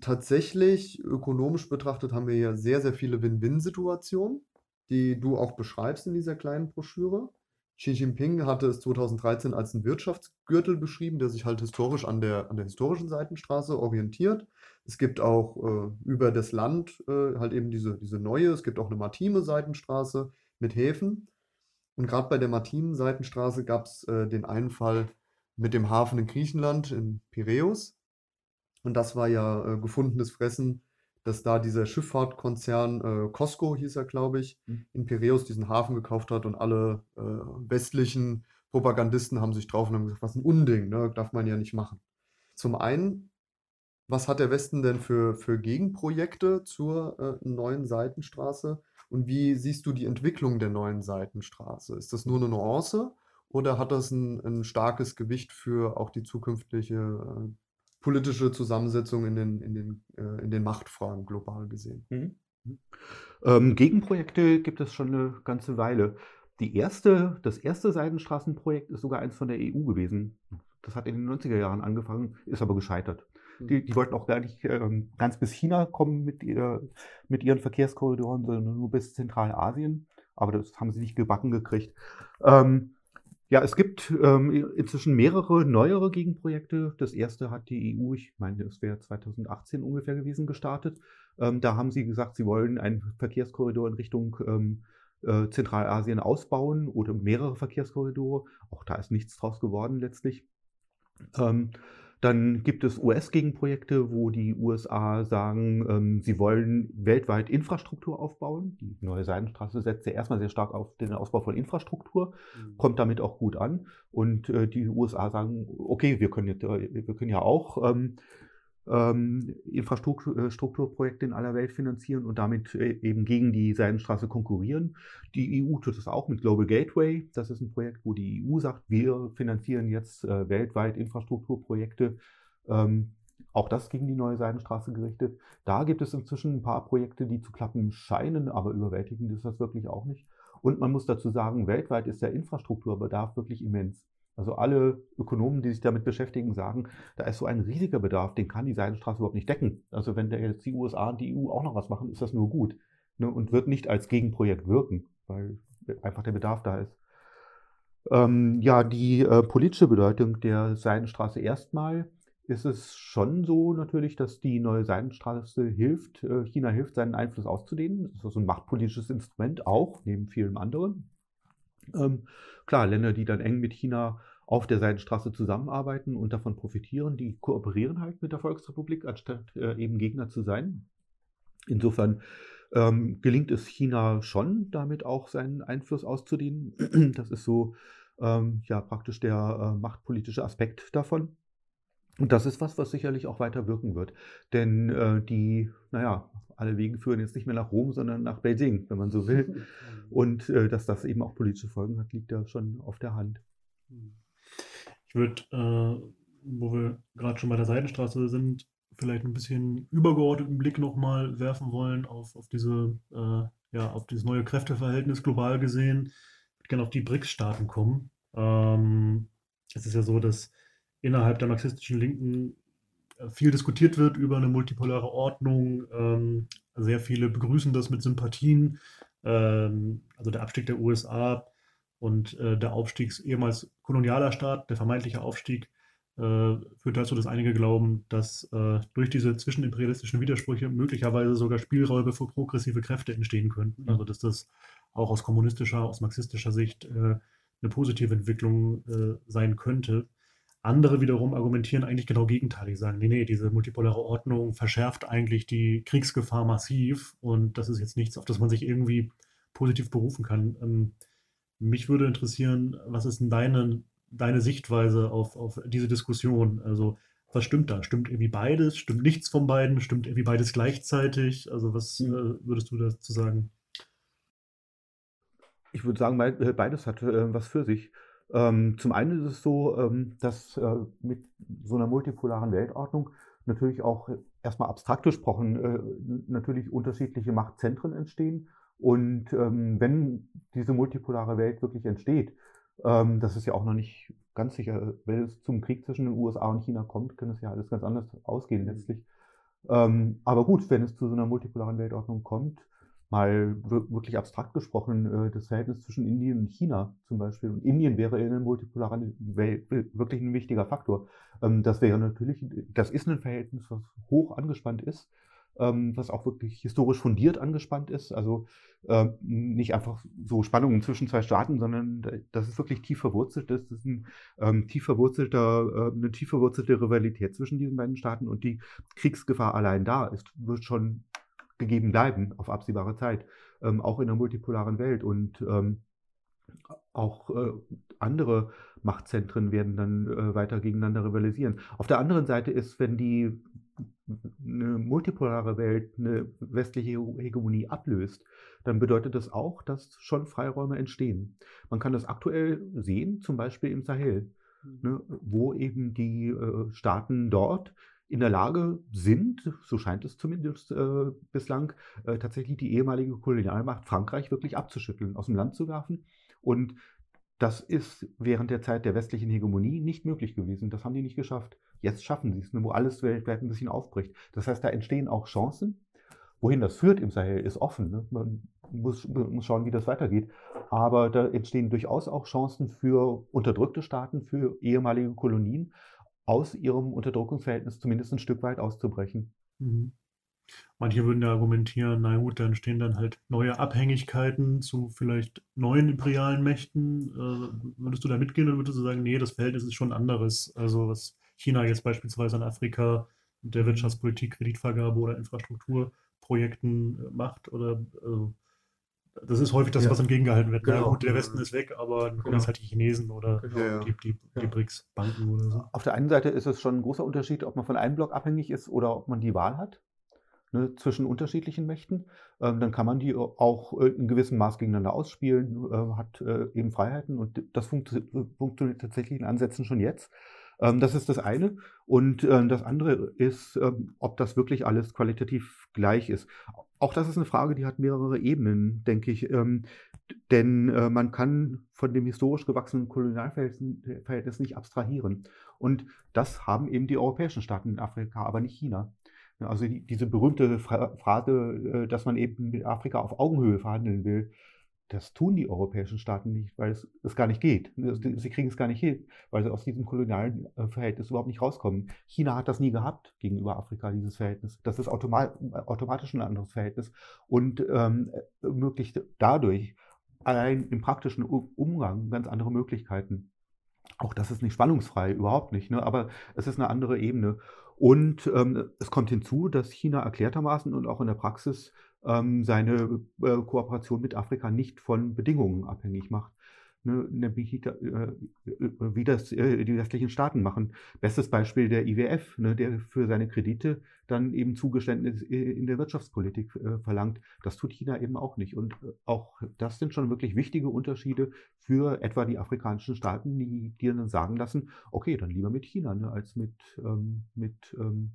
Tatsächlich, ökonomisch betrachtet, haben wir hier sehr, sehr viele Win-Win-Situationen, die du auch beschreibst in dieser kleinen Broschüre. Xi Jinping hatte es 2013 als einen Wirtschaftsgürtel beschrieben, der sich halt historisch an der, an der historischen Seitenstraße orientiert. Es gibt auch äh, über das Land äh, halt eben diese, diese neue, es gibt auch eine maritime Seitenstraße mit Häfen. Und gerade bei der maritimen Seitenstraße gab es äh, den einen Fall mit dem Hafen in Griechenland, in Piräus. Und das war ja äh, gefundenes Fressen, dass da dieser Schifffahrtkonzern, äh, Cosco hieß er, glaube ich, Mhm. in Piräus diesen Hafen gekauft hat und alle äh, westlichen Propagandisten haben sich drauf und haben gesagt, was ein Unding, ne? darf man ja nicht machen. Zum einen, was hat der Westen denn für, für Gegenprojekte zur äh, neuen Seitenstraße und wie siehst du die Entwicklung der neuen Seitenstraße? Ist das nur eine Nuance oder hat das ein, ein starkes Gewicht für auch die zukünftige äh, politische Zusammensetzung in den, in den, äh, in den Machtfragen global gesehen? Mhm. Ähm, Gegenprojekte gibt es schon eine ganze Weile. Die erste, das erste Seidenstraßenprojekt ist sogar eins von der EU gewesen. Das hat in den 90er Jahren angefangen, ist aber gescheitert. Die, die wollten auch gar nicht ähm, ganz bis China kommen mit, ihr, mit ihren Verkehrskorridoren, sondern nur bis Zentralasien. Aber das haben sie nicht gebacken gekriegt. Ähm, ja, es gibt ähm, inzwischen mehrere neuere Gegenprojekte. Das erste hat die EU, ich meine, es wäre 2018 ungefähr gewesen, gestartet. Ähm, da haben sie gesagt, sie wollen einen Verkehrskorridor in Richtung ähm, äh, Zentralasien ausbauen oder mehrere Verkehrskorridore. Auch da ist nichts draus geworden letztlich. Dann gibt es US-Gegenprojekte, wo die USA sagen, ähm, sie wollen weltweit Infrastruktur aufbauen. Die neue Seidenstraße setzt ja erstmal sehr stark auf den Ausbau von Infrastruktur, kommt damit auch gut an. Und äh, die USA sagen, okay, wir können, jetzt, äh, wir können ja auch ähm, ähm, Infrastrukturprojekte in aller Welt finanzieren und damit äh, eben gegen die Seidenstraße konkurrieren. Die EU tut das auch mit Global Gateway. Das ist ein Projekt, wo die EU sagt, wir finanzieren jetzt äh, weltweit Infrastrukturprojekte. Ähm, auch das gegen die neue Seidenstraße gerichtet. Da gibt es inzwischen ein paar Projekte, die zu klappen scheinen, aber überwältigend ist das wirklich auch nicht. Und man muss dazu sagen, weltweit ist der Infrastrukturbedarf wirklich immens. Also alle Ökonomen, die sich damit beschäftigen, sagen, da ist so ein riesiger Bedarf, den kann die Seidenstraße überhaupt nicht decken. Also wenn jetzt die USA und die EU auch noch was machen, ist das nur gut ne, und wird nicht als Gegenprojekt wirken, weil einfach der Bedarf da ist. Ähm, ja, die äh, politische Bedeutung der Seidenstraße erstmal ist es schon so natürlich, dass die neue Seidenstraße hilft, äh, China hilft, seinen Einfluss auszudehnen. Das ist also ein machtpolitisches Instrument auch, neben vielen anderen. Ähm, klar, Länder, die dann eng mit China auf der Seidenstraße zusammenarbeiten und davon profitieren, die kooperieren halt mit der Volksrepublik, anstatt äh, eben Gegner zu sein. Insofern ähm, gelingt es China schon, damit auch seinen Einfluss auszudehnen. Das ist so ähm, ja praktisch der äh, machtpolitische Aspekt davon. Und das ist was, was sicherlich auch weiter wirken wird. Denn äh, die, naja, alle Wege führen jetzt nicht mehr nach Rom, sondern nach Beijing, wenn man so will. Und äh, dass das eben auch politische Folgen hat, liegt ja schon auf der Hand. Ich würde, äh, wo wir gerade schon bei der Seidenstraße sind, vielleicht ein bisschen übergeordneten Blick nochmal werfen wollen auf, auf diese, äh, ja, auf dieses neue Kräfteverhältnis global gesehen. Ich würde gerne auf die BRICS-Staaten kommen. Ähm, es ist ja so, dass innerhalb der marxistischen Linken äh, viel diskutiert wird über eine multipolare Ordnung. Ähm, sehr viele begrüßen das mit Sympathien. Ähm, also der Abstieg der USA und äh, der Aufstieg ehemals kolonialer Staat, der vermeintliche Aufstieg äh, führt dazu, dass einige glauben, dass äh, durch diese zwischenimperialistischen Widersprüche möglicherweise sogar Spielräume für progressive Kräfte entstehen könnten. Also dass das auch aus kommunistischer, aus marxistischer Sicht äh, eine positive Entwicklung äh, sein könnte. Andere wiederum argumentieren eigentlich genau gegenteilig, sagen, nee, nee, diese multipolare Ordnung verschärft eigentlich die Kriegsgefahr massiv und das ist jetzt nichts, auf das man sich irgendwie positiv berufen kann. Ähm, mich würde interessieren, was ist denn deine, deine Sichtweise auf, auf diese Diskussion? Also, was stimmt da? Stimmt irgendwie beides? Stimmt nichts von beiden? Stimmt irgendwie beides gleichzeitig? Also, was äh, würdest du dazu sagen? Ich würde sagen, äh, beides hat äh, was für sich. Ähm, zum einen ist es so, ähm, dass äh, mit so einer multipolaren Weltordnung natürlich auch erstmal abstrakt gesprochen äh, natürlich unterschiedliche Machtzentren entstehen. Und ähm, wenn diese multipolare Welt wirklich entsteht, ähm, das ist ja auch noch nicht ganz sicher, wenn es zum Krieg zwischen den USA und China kommt, kann es ja alles ganz anders ausgehen letztlich. Ähm, aber gut, wenn es zu so einer multipolaren Weltordnung kommt, mal wirklich abstrakt gesprochen, äh, das Verhältnis zwischen Indien und China zum Beispiel. Und Indien wäre in einer multipolaren Welt wirklich ein wichtiger Faktor. Ähm, das wäre natürlich, das ist ein Verhältnis, was hoch angespannt ist, ähm, was auch wirklich historisch fundiert angespannt ist. Also ähm, nicht einfach so Spannungen zwischen zwei Staaten, sondern das ist wirklich tief verwurzelt. Das ist ein, tief verwurzelter, eine tief verwurzelte Rivalität zwischen diesen beiden Staaten und die Kriegsgefahr allein da ist, wird schon gegeben bleiben auf absehbare Zeit, ähm, auch in der multipolaren Welt. Und ähm, auch äh, andere Machtzentren werden dann äh, weiter gegeneinander rivalisieren. Auf der anderen Seite ist, wenn die eine multipolare Welt eine westliche Hegemonie ablöst, dann bedeutet das auch, dass schon Freiräume entstehen. Man kann das aktuell sehen, zum Beispiel im Sahel, ne, wo eben die äh, Staaten dort in der Lage sind, so scheint es zumindest äh, bislang, äh, tatsächlich die ehemalige Kolonialmacht Frankreich wirklich abzuschütteln, aus dem Land zu werfen. Und das ist während der Zeit der westlichen Hegemonie nicht möglich gewesen. Das haben die nicht geschafft. Jetzt schaffen sie es, ne, wo alles weltweit ein bisschen aufbricht. Das heißt, da entstehen auch Chancen. Wohin das führt im Sahel, ist offen. Ne? Man muss, muss schauen, wie das weitergeht. Aber da entstehen durchaus auch Chancen für unterdrückte Staaten, für ehemalige Kolonien, aus ihrem Unterdrückungsverhältnis zumindest ein Stück weit auszubrechen. Mhm. Manche würden ja argumentieren, na gut, dann stehen dann halt neue Abhängigkeiten zu vielleicht neuen imperialen Mächten. Äh, würdest du da mitgehen oder würdest du sagen, nee, das Verhältnis ist schon anderes? Also was China jetzt beispielsweise in Afrika mit der Wirtschaftspolitik, Kreditvergabe oder Infrastrukturprojekten äh, macht oder also das ist häufig das, ja. was entgegengehalten wird. Genau. Na gut, der Westen ist weg, aber dann kommen genau. jetzt halt die Chinesen oder genau. die, die, die BRICS-Banken oder so. Auf der einen Seite ist es schon ein großer Unterschied, ob man von einem Block abhängig ist oder ob man die Wahl hat ne, zwischen unterschiedlichen Mächten. Ähm, dann kann man die auch in gewissem Maß gegeneinander ausspielen, äh, hat äh, eben Freiheiten und das funktio funktioniert tatsächlich in Ansätzen schon jetzt. Ähm, das ist das eine. Und äh, das andere ist, ähm, ob das wirklich alles qualitativ gleich ist. Auch das ist eine Frage, die hat mehrere Ebenen, denke ich. Ähm, denn äh, man kann von dem historisch gewachsenen Kolonialverhältnis nicht abstrahieren. Und das haben eben die europäischen Staaten in Afrika, aber nicht China. Also die, diese berühmte Phrase, äh, dass man eben mit Afrika auf Augenhöhe verhandeln will, das tun die europäischen Staaten nicht, weil es, es gar nicht geht. Sie kriegen es gar nicht hin, weil sie aus diesem kolonialen äh, Verhältnis überhaupt nicht rauskommen. China hat das nie gehabt gegenüber Afrika, dieses Verhältnis. Das ist automat, automatisch ein anderes Verhältnis und ähm, ermöglicht dadurch allein im praktischen Umgang ganz andere Möglichkeiten. Auch das ist nicht spannungsfrei, überhaupt nicht, ne? aber es ist eine andere Ebene. Und ähm, es kommt hinzu, dass China erklärtermaßen und auch in der Praxis ähm, seine äh, Kooperation mit Afrika nicht von Bedingungen abhängig macht. Ne, nämlich äh, äh, wie das äh, die westlichen Staaten machen. Bestes Beispiel der IWF, ne, der für seine Kredite dann eben Zugeständnis äh, in der Wirtschaftspolitik äh, verlangt. Das tut China eben auch nicht. Und auch das sind schon wirklich wichtige Unterschiede für etwa die afrikanischen Staaten, die, die dann sagen lassen, okay, dann lieber mit China ne, als mit, ähm, mit ähm,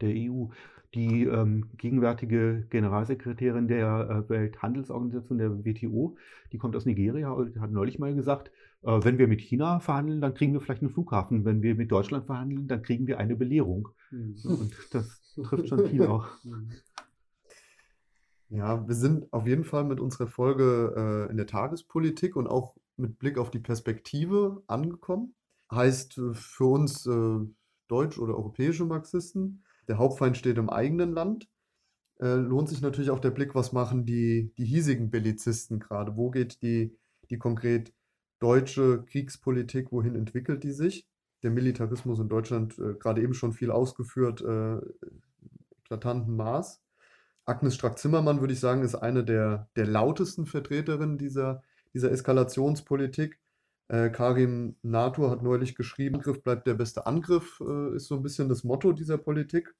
der EU. Die ähm, gegenwärtige Generalsekretärin der äh, Welthandelsorganisation, der WTO, die kommt aus Nigeria und hat neulich mal gesagt, äh, wenn wir mit China verhandeln, dann kriegen wir vielleicht einen Flughafen. Wenn wir mit Deutschland verhandeln, dann kriegen wir eine Belehrung. Mhm. Und das trifft schon viel auch. Ja, wir sind auf jeden Fall mit unserer Folge äh, in der Tagespolitik und auch mit Blick auf die Perspektive angekommen heißt äh, für uns äh, deutsch- oder europäische Marxisten, der Hauptfeind steht im eigenen Land. Äh, lohnt sich natürlich auch der Blick, was machen die, die hiesigen Bellizisten gerade? Wo geht die, die konkret deutsche Kriegspolitik, wohin entwickelt die sich? Der Militarismus in Deutschland, äh, gerade eben schon viel ausgeführt, äh, eklatanten Maß. Agnes Strack-Zimmermann, würde ich sagen, ist eine der, der lautesten Vertreterinnen dieser, dieser Eskalationspolitik. Äh, Karim Natur hat neulich geschrieben, Angriff bleibt der beste Angriff, äh, ist so ein bisschen das Motto dieser Politik.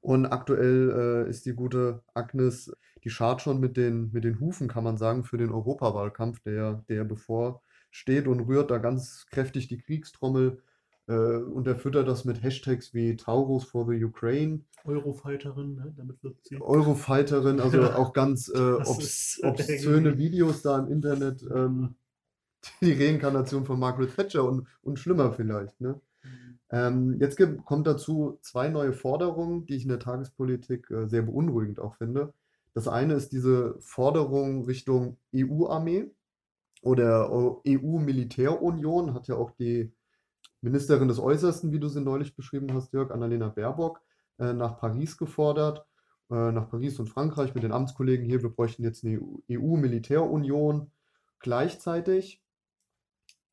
Und aktuell äh, ist die gute Agnes, die schart schon mit den, mit den Hufen, kann man sagen, für den Europawahlkampf, der, der bevorsteht und rührt da ganz kräftig die Kriegstrommel äh, und erfüttert das mit Hashtags wie Taurus for the Ukraine. Eurofighterin, ne? damit wird sie. Eurofighterin, also auch ganz äh, obs obszöne Videos da im Internet. Ähm, die Reinkarnation von Margaret Thatcher und, und schlimmer vielleicht. Ne? Ähm, jetzt gibt, kommt dazu zwei neue Forderungen, die ich in der Tagespolitik äh, sehr beunruhigend auch finde. Das eine ist diese Forderung Richtung EU-Armee oder EU-Militärunion, hat ja auch die Ministerin des Äußersten, wie du sie neulich beschrieben hast, Jörg, Annalena Baerbock, äh, nach Paris gefordert, äh, nach Paris und Frankreich mit den Amtskollegen hier, wir bräuchten jetzt eine EU-Militärunion. Gleichzeitig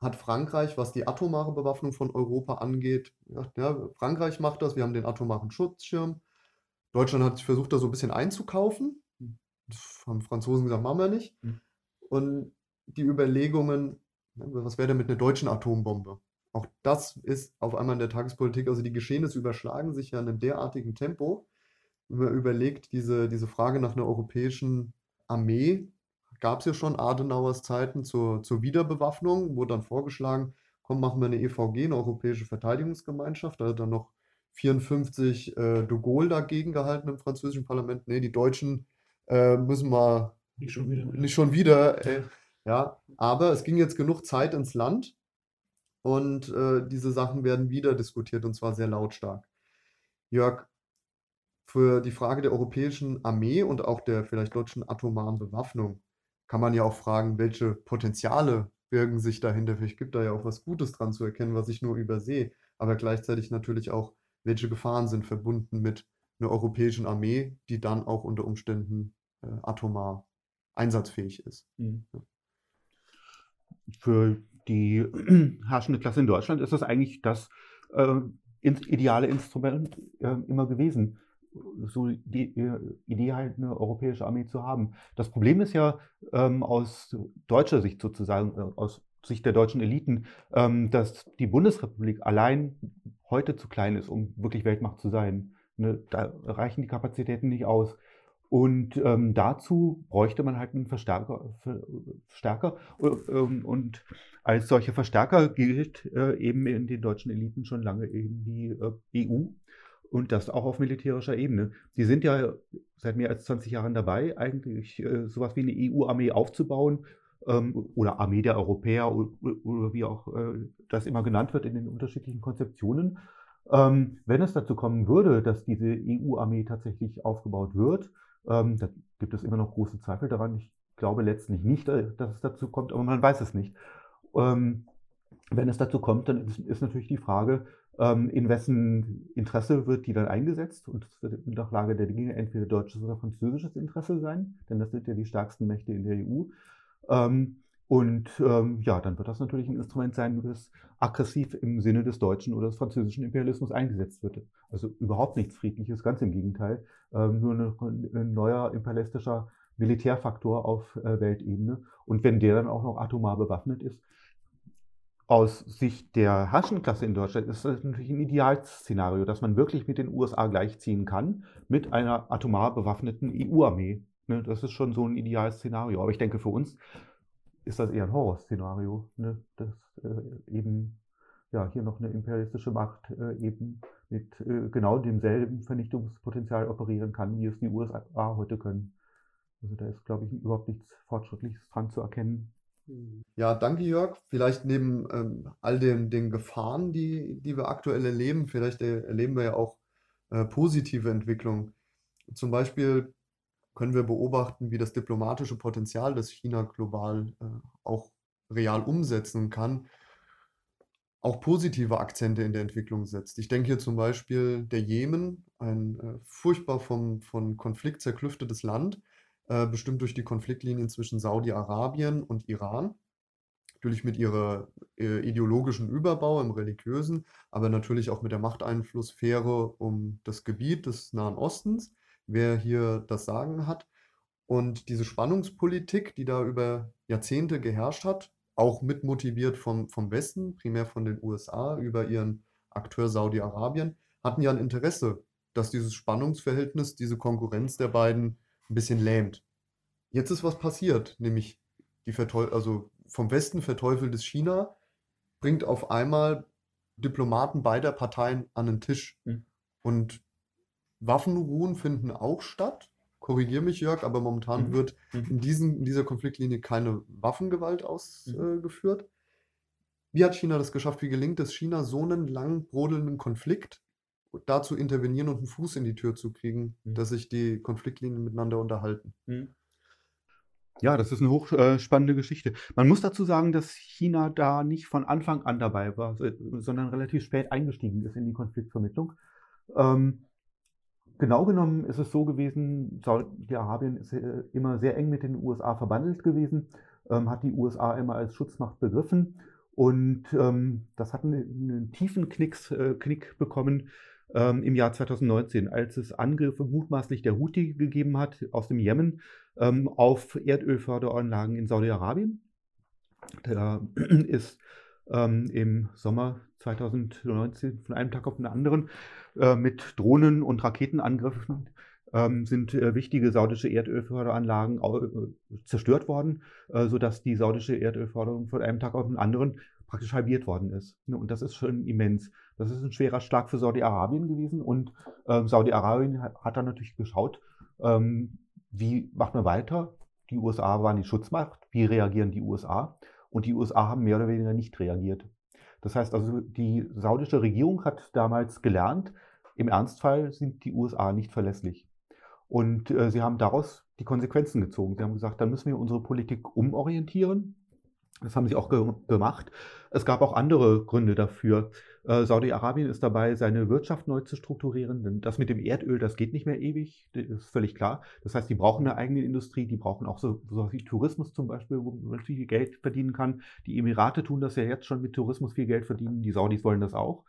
hat Frankreich, was die atomare Bewaffnung von Europa angeht, gesagt, ja, Frankreich macht das, wir haben den atomaren Schutzschirm. Deutschland hat versucht, da so ein bisschen einzukaufen. Das haben Franzosen gesagt, machen wir nicht. Mhm. Und die Überlegungen, was wäre denn mit einer deutschen Atombombe? Auch das ist auf einmal in der Tagespolitik, also die Geschehnisse überschlagen sich ja in einem derartigen Tempo. Wenn man überlegt, diese, diese Frage nach einer europäischen Armee, gab es ja schon Adenauers Zeiten zur, zur Wiederbewaffnung, wurde dann vorgeschlagen, komm, machen wir eine EVG, eine Europäische Verteidigungsgemeinschaft. Da hat dann noch 54 äh, de Gaulle dagegen gehalten im französischen Parlament. Nee, die Deutschen äh, müssen wir Nicht schon wieder. nicht schon wieder. Äh, ja, aber es ging jetzt genug Zeit ins Land und äh, diese Sachen werden wieder diskutiert und zwar sehr lautstark. Jörg, für die Frage der europäischen Armee und auch der vielleicht deutschen atomaren Bewaffnung kann man ja auch fragen, welche Potenziale birgen sich dahinter. Vielleicht gibt da ja auch was Gutes dran zu erkennen, was ich nur übersehe, aber gleichzeitig natürlich auch, welche Gefahren sind verbunden mit einer europäischen Armee, die dann auch unter Umständen äh, atomar einsatzfähig ist. Mhm. Für die herrschende Klasse in Deutschland ist das eigentlich das äh, ideale Instrument äh, immer gewesen, so die äh, Idee halt eine europäische Armee zu haben. Das Problem ist ja ähm, aus deutscher Sicht sozusagen, äh, aus Sicht der deutschen Eliten, ähm, dass die Bundesrepublik allein heute zu klein ist, um wirklich Weltmacht zu sein. Ne, da reichen die Kapazitäten nicht aus. Und ähm, dazu bräuchte man halt einen Verstärker. Ver- Verstärker. Ähm, Und als solcher Verstärker gilt äh, eben in den deutschen Eliten schon lange eben die äh, EU und das auch auf militärischer Ebene. Sie sind ja seit mehr als 20 Jahren dabei, eigentlich äh, sowas wie eine EU-Armee aufzubauen ähm, oder Armee der Europäer oder, oder wie auch äh, das immer genannt wird in den unterschiedlichen Konzeptionen. Ähm, wenn es dazu kommen würde, dass diese EU-Armee tatsächlich aufgebaut wird, ähm, da gibt es immer noch große Zweifel daran. Ich glaube letztlich nicht, äh, dass es dazu kommt, aber man weiß es nicht. Ähm, wenn es dazu kommt, dann ist, ist natürlich die Frage, in wessen Interesse wird die dann eingesetzt? Und es wird nach Lage der Dinge entweder deutsches oder französisches Interesse sein, denn das sind ja die stärksten Mächte in der EU. Ähm, und ähm, ja, dann wird das natürlich ein Instrument sein, das aggressiv im Sinne des deutschen oder des französischen Imperialismus eingesetzt wird. Also überhaupt nichts Friedliches, ganz im Gegenteil. Ähm, nur ein neuer imperialistischer Militärfaktor auf äh, Weltebene. Und wenn der dann auch noch atomar bewaffnet ist, aus Sicht der Herrschenklasse in Deutschland ist das natürlich ein Idealszenario, dass man wirklich mit den USA gleichziehen kann, mit einer atomar bewaffneten EU-Armee. Ne, das ist schon so ein Idealszenario. Aber ich denke, für uns ist das eher ein Horrorszenario, ne, dass äh, eben ja, hier noch eine imperialistische Macht äh, eben mit äh, genau demselben Vernichtungspotenzial operieren kann, wie es die USA heute können. Also da ist, glaube ich, überhaupt nichts Fortschrittliches dran zu erkennen. Ja, danke Jörg. Vielleicht neben ähm, all den, den Gefahren, die, die wir aktuell erleben, vielleicht erleben wir ja auch äh, positive Entwicklungen. Zum Beispiel können wir beobachten, wie das diplomatische Potenzial, das China global äh, auch real umsetzen kann, auch positive Akzente in der Entwicklung setzt. Ich denke hier zum Beispiel der Jemen, ein äh, furchtbar vom, von Konflikt zerklüftetes Land, äh, bestimmt durch die Konfliktlinien zwischen Saudi-Arabien und Iran. Natürlich mit ihrer äh, ideologischen Überbau im religiösen, aber natürlich auch mit der Machteinflusssphäre um das Gebiet des Nahen Ostens, wer hier das Sagen hat. Und diese Spannungspolitik, die da über Jahrzehnte geherrscht hat, auch mitmotiviert vom, vom Westen, primär von den USA über ihren Akteur Saudi-Arabien, hatten ja ein Interesse, dass dieses Spannungsverhältnis, diese Konkurrenz der beiden ein bisschen lähmt. Jetzt ist was passiert, nämlich die Verteuf also vom Westen verteufeltes China bringt auf einmal Diplomaten beider Parteien an den Tisch. Mhm. Und Waffenruhen finden auch statt korrigiere mich, Jörg, aber momentan mhm. wird mhm. in, diesen, in dieser Konfliktlinie keine Waffengewalt ausgeführt. Mhm. Äh, Wie hat China das geschafft? Wie gelingt es China, so einen lang brodelnden Konflikt dazu intervenieren und einen Fuß in die Tür zu kriegen, mhm. dass sich die Konfliktlinien miteinander unterhalten? Mhm. Ja, das ist eine hochspannende Geschichte. Man muss dazu sagen, dass China da nicht von Anfang an dabei war, sondern relativ spät eingestiegen ist in die Konfliktvermittlung. Ähm, Genau genommen ist es so gewesen, Saudi-Arabien ist äh, immer sehr eng mit den USA verbandelt gewesen, ähm, hat die USA immer als Schutzmacht begriffen und ähm, das hat einen, einen tiefen Knicks, äh, Knick bekommen ähm, im Jahr 2019, als es Angriffe mutmaßlich der Houthi gegeben hat aus dem Jemen ähm, auf Erdölförderanlagen in Saudi-Arabien. Da ist ähm, im Sommer 2019 von einem Tag auf den anderen äh, mit Drohnen und Raketenangriffen ähm, sind äh, wichtige saudische Erdölförderanlagen äh, zerstört worden, äh, sodass die saudische Erdölförderung von einem Tag auf den anderen praktisch halbiert worden ist. Und das ist schon immens. Das ist ein schwerer Schlag für Saudi-Arabien gewesen. Und ähm, Saudi-Arabien hat, dann natürlich geschaut, ähm, wie macht man weiter? Die USA waren die Schutzmacht. Wie reagieren die USA? Und die USA haben mehr oder weniger nicht reagiert. Das heißt also, die saudische Regierung hat damals gelernt, im Ernstfall sind die USA nicht verlässlich. Und äh, sie haben daraus die Konsequenzen gezogen. Sie haben gesagt, dann müssen wir unsere Politik umorientieren. Das haben sie auch ge gemacht. Es gab auch andere Gründe dafür. Äh, Saudi-Arabien ist dabei, seine Wirtschaft neu zu strukturieren. Denn das mit dem Erdöl, das geht nicht mehr ewig, das ist völlig klar. Das heißt, die brauchen eine eigene Industrie, die brauchen auch so, so wie Tourismus zum Beispiel, wo man viel Geld verdienen kann. Die Emirate tun das ja jetzt schon mit Tourismus viel Geld verdienen. Die Saudis wollen das auch.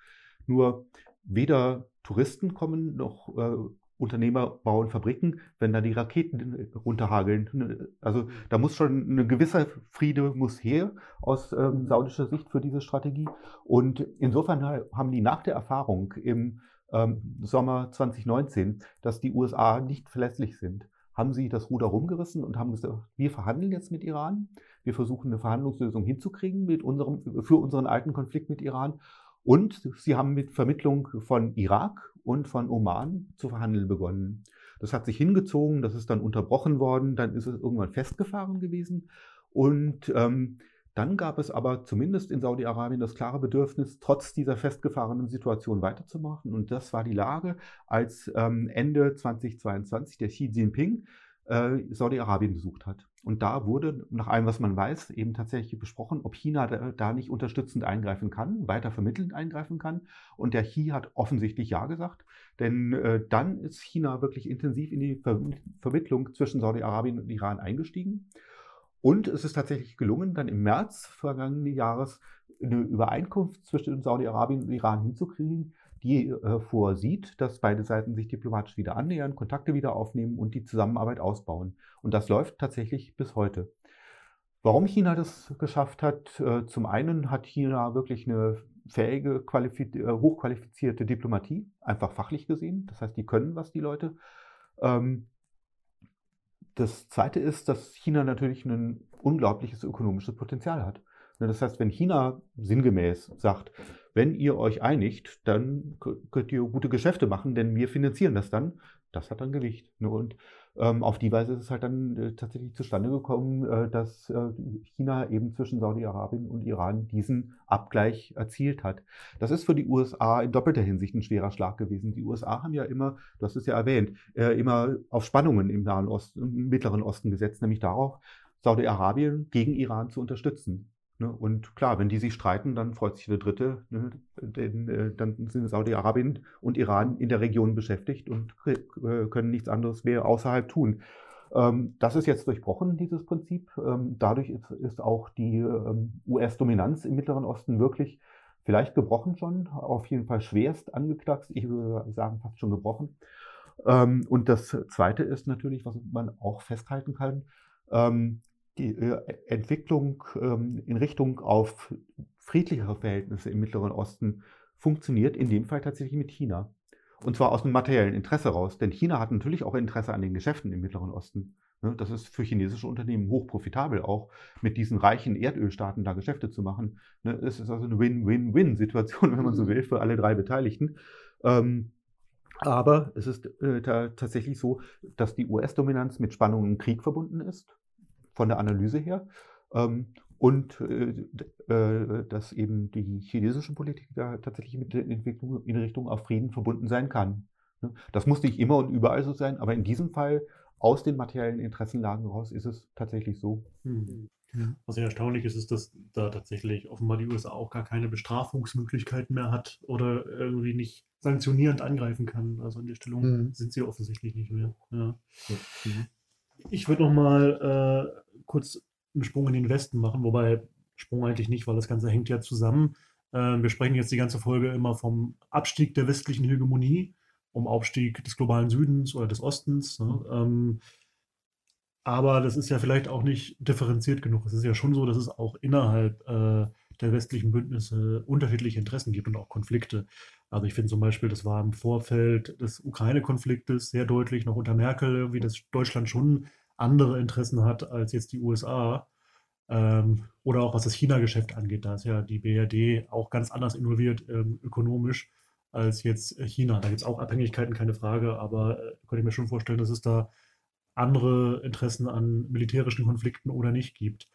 Nur weder Touristen kommen noch äh, Unternehmer bauen Fabriken, wenn da die Raketen runterhageln. Also da muss schon ein gewisser Friede muss her aus ähm, saudischer Sicht für diese Strategie. Und insofern haben die nach der Erfahrung im ähm, Sommer 2019, dass die USA nicht verlässlich sind, haben sie das Ruder rumgerissen und haben gesagt, wir verhandeln jetzt mit Iran. Wir versuchen eine Verhandlungslösung hinzukriegen mit unserem, für unseren alten Konflikt mit Iran. Und sie haben mit Vermittlung von Irak und von Oman zu verhandeln begonnen. Das hat sich hingezogen, das ist dann unterbrochen worden, dann ist es irgendwann festgefahren gewesen. Und ähm, dann gab es aber zumindest in Saudi-Arabien das klare Bedürfnis, trotz dieser festgefahrenen Situation weiterzumachen. Und das war die Lage, als ähm, Ende 2022 der Xi Jinping äh, Saudi-Arabien besucht hat. Und da wurde, nach allem, was man weiß, eben tatsächlich besprochen, ob China da, da, nicht unterstützend eingreifen kann, weiter vermittelnd eingreifen kann. Und der Xi hat offensichtlich Ja gesagt, denn äh, dann ist China wirklich intensiv in die Ver Vermittlung zwischen Saudi-Arabien und Iran eingestiegen. Und es ist tatsächlich gelungen, dann im März vergangenen Jahres eine Übereinkunft zwischen Saudi-Arabien und Iran hinzukriegen, die äh, vorsieht, dass beide Seiten sich diplomatisch wieder annähern, Kontakte wieder aufnehmen und die Zusammenarbeit ausbauen. Und das läuft tatsächlich bis heute. Warum China das geschafft hat, äh, zum einen hat China wirklich eine fähige, äh, hochqualifizierte Diplomatie, einfach fachlich gesehen. Das heißt, die können was, die Leute. Ähm, das zweite ist, dass China natürlich ein unglaubliches ökonomisches Potenzial hat. Das heißt, wenn China sinngemäß sagt, wenn ihr euch einigt, dann könnt ihr gute Geschäfte machen, denn wir finanzieren das dann, das hat dann Gewicht. Ne, und ähm, auf die Weise ist es halt dann äh, tatsächlich zustande gekommen, äh, dass äh, China eben zwischen Saudi-Arabien und Iran diesen Abgleich erzielt hat. Das ist für die USA in doppelter Hinsicht ein schwerer Schlag gewesen. Die USA haben ja immer, du hast es ja erwähnt, äh, immer auf Spannungen im Nahen Osten, im Mittleren Osten gesetzt, nämlich darauf, Saudi-Arabien gegen Iran zu unterstützen. Ne? Und klar, wenn die sich streiten, dann freut sich der Dritte, ne? denn äh, dann sind Saudi-Arabien und Iran in der Region beschäftigt und äh, können nichts anderes mehr außerhalb tun. Ähm, das ist jetzt durchbrochen, dieses Prinzip. Ähm, dadurch ist, auch die ähm, US-Dominanz im Mittleren Osten wirklich vielleicht gebrochen schon, auf jeden Fall schwerst angeknackst, ich würde sagen fast schon gebrochen. Und das Zweite ist natürlich, was man auch festhalten kann, die äh, Entwicklung ähm, in Richtung auf friedlichere Verhältnisse im Mittleren Osten funktioniert in dem Fall tatsächlich mit China. Und zwar aus einem materiellen Interesse raus. Denn China hat natürlich auch Interesse an den Geschäften im Mittleren Osten. Ne? Das ist für chinesische Unternehmen hochprofitabel, auch mit diesen reichen Erdölstaaten da Geschäfte zu machen. Ne? Es ist also eine Win-Win-Win-Situation, wenn man so mhm. will, für alle drei Beteiligten. Ähm, aber es ist äh, tatsächlich so, dass die US-Dominanz mit Spannungen im Krieg verbunden ist von der Analyse her. Ähm, und äh, äh, dass eben die chinesische Politik da tatsächlich mit der Entwicklung in Richtung auf Frieden verbunden sein kann. Ne? Das muss nicht immer und überall so sein, aber in diesem Fall aus den materiellen Interessenlagen raus ist es tatsächlich so. Mhm. Was ja erstaunlich ist, ist, dass da tatsächlich offenbar die USA auch gar keine Bestrafungsmöglichkeiten mehr hat oder irgendwie nicht sanktionierend angreifen kann. Also in der Stellung mhm. sind sie offensichtlich nicht mehr. Ja. Mhm. Ich würde noch mal äh, kurz einen Sprung in den Westen machen, wobei Sprung eigentlich nicht, weil das Ganze hängt ja zusammen. Äh, wir sprechen jetzt die ganze Folge immer vom Abstieg der westlichen Hegemonie, um Aufstieg des globalen Südens oder des Ostens. Ne? Mhm. Ähm, aber das ist ja vielleicht auch nicht differenziert genug. Es ist ja schon so, dass es auch innerhalb äh, der westlichen Bündnisse unterschiedliche Interessen gibt und auch Konflikte. Also ich finde zum Beispiel, das war im Vorfeld des Ukraine-Konfliktes sehr deutlich, noch unter Merkel, wie das Deutschland schon andere Interessen hat als jetzt die USA. Ähm, oder auch was das China-Geschäft angeht, da ist ja die BRD auch ganz anders involviert ähm, ökonomisch als jetzt China. Da gibt es auch Abhängigkeiten, keine Frage, aber äh, könnte ich mir schon vorstellen, dass es da andere Interessen an militärischen Konflikten oder nicht gibt.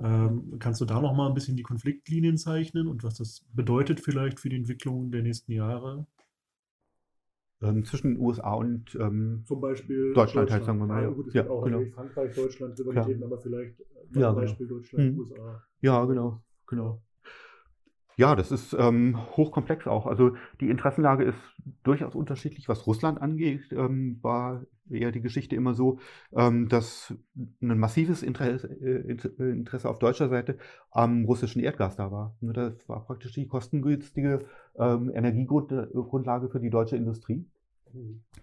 Ähm, kannst du da noch mal ein bisschen die Konfliktlinien zeichnen und was das bedeutet vielleicht für die Entwicklung der nächsten Jahre? Ähm, zwischen den USA und ähm, zum Beispiel Deutschland, Deutschland, halt, sagen wir mal. Ja, gut, es ja, gibt auch genau. Frankreich, Deutschland, Rivalitäten, aber vielleicht ja, genau. Beispiel genau. Deutschland, mhm. USA. Ja, genau, genau. Ja, das ist ähm, hochkomplex auch. Also die Interessenlage ist durchaus unterschiedlich. Was Russland angeht, ähm, war eher die Geschichte immer so, ähm, dass ein massives Interesse, äh, Interesse, auf deutscher Seite am russischen Erdgas da war. Ne, das war praktisch die kostengünstige ähm, Energiegrundlage für die deutsche Industrie.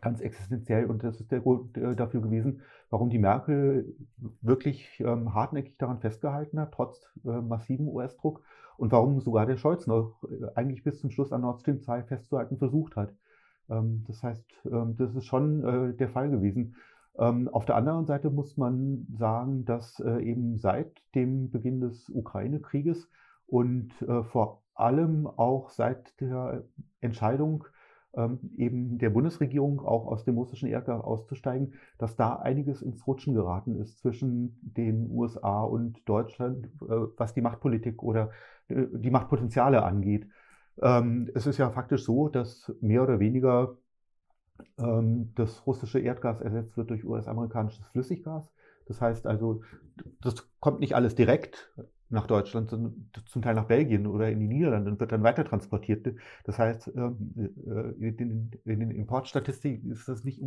Ganz existenziell und das ist der Grund äh, dafür gewesen, warum die Merkel wirklich ähm, hartnäckig daran festgehalten hat, trotz äh, massivem US-Druck und warum sogar der Scholz noch äh, eigentlich bis zum Schluss an Nord Stream 2 festzuhalten versucht hat. Ähm, das heißt, ähm, das ist schon äh, der Fall gewesen. Ähm, auf der anderen Seite muss man sagen, dass äh, eben seit dem Beginn des Ukraine-Krieges und äh, vor allem auch seit der Entscheidung ähm, eben der Bundesregierung auch aus dem russischen Erdgas auszusteigen, dass da einiges ins Rutschen geraten ist zwischen den USA und Deutschland, äh, was die Machtpolitik oder äh, die Machtpotenziale angeht. Ähm, es ist ja faktisch so, dass mehr oder weniger ähm, das russische Erdgas ersetzt wird durch US-amerikanisches Flüssiggas. Das heißt also, das kommt nicht alles direkt nach Deutschland, zum Teil nach Belgien oder in die Niederlande und wird dann weiter transportiert. Das heißt, ähm, äh, in den Importstatistiken ist das nicht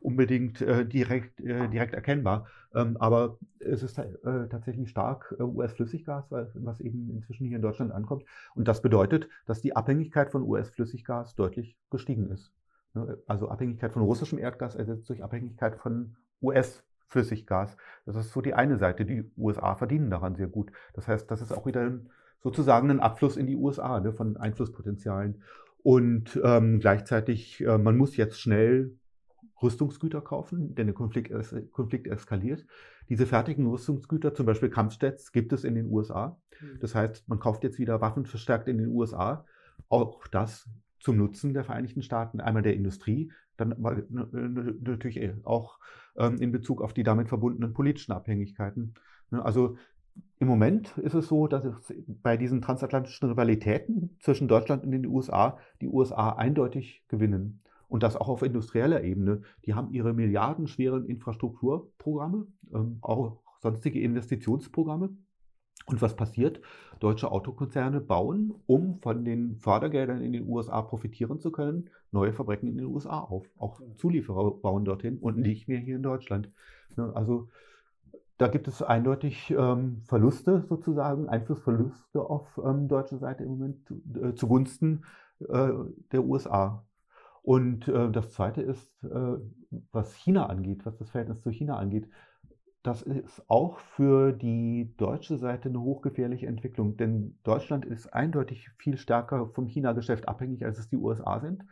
unbedingt äh, direkt, äh, direkt erkennbar. Ähm, aber es ist tatsächlich stark US-Flüssiggas, was eben inzwischen hier in Deutschland ankommt. Und das bedeutet, dass die Abhängigkeit von US-Flüssiggas deutlich gestiegen ist. Ne, also Abhängigkeit von russischem Erdgas ersetzt durch Abhängigkeit von US-Flüssiggas. Flüssiggas. Das ist so die eine Seite. Die USA verdienen daran sehr gut. Das heißt, das ist auch wieder sozusagen ein Abfluss in die USA ne, von Einflusspotenzialen. Und ähm, gleichzeitig, äh, man muss jetzt schnell Rüstungsgüter kaufen, denn der Konflikt, es, Konflikt eskaliert. Diese fertigen Rüstungsgüter, zum Beispiel Kampfjets, gibt es in den USA. Mhm. Das heißt, man kauft jetzt wieder Waffen verstärkt in den USA. Auch das zum Nutzen der Vereinigten Staaten, einmal der Industrie, dann natürlich äh, auch ähm, in Bezug auf die damit verbundenen politischen Abhängigkeiten. Ne, also im Moment ist es so, dass es bei diesen transatlantischen Rivalitäten zwischen Deutschland und den USA die USA eindeutig gewinnen. Und das auch auf industrieller Ebene. Die haben ihre milliardenschweren Infrastrukturprogramme, ähm, auch sonstige Investitionsprogramme. Und was passiert? Deutsche Autokonzerne bauen, um von den Fördergeldern in den USA profitieren zu können, neue Fabriken in den USA auf. Auch Zulieferer bauen dorthin und nicht mehr hier in Deutschland. Ne, also da gibt es eindeutig ähm, Verluste sozusagen, Einflussverluste auf ähm, deutscher Seite im Moment äh, zugunsten äh, der USA. Und äh, das Zweite ist, äh, was China angeht, was das Verhältnis zu China angeht, das ist auch für die deutsche Seite eine hochgefährliche Entwicklung, denn Deutschland ist eindeutig viel stärker vom China-Geschäft abhängig, als es die USA sind.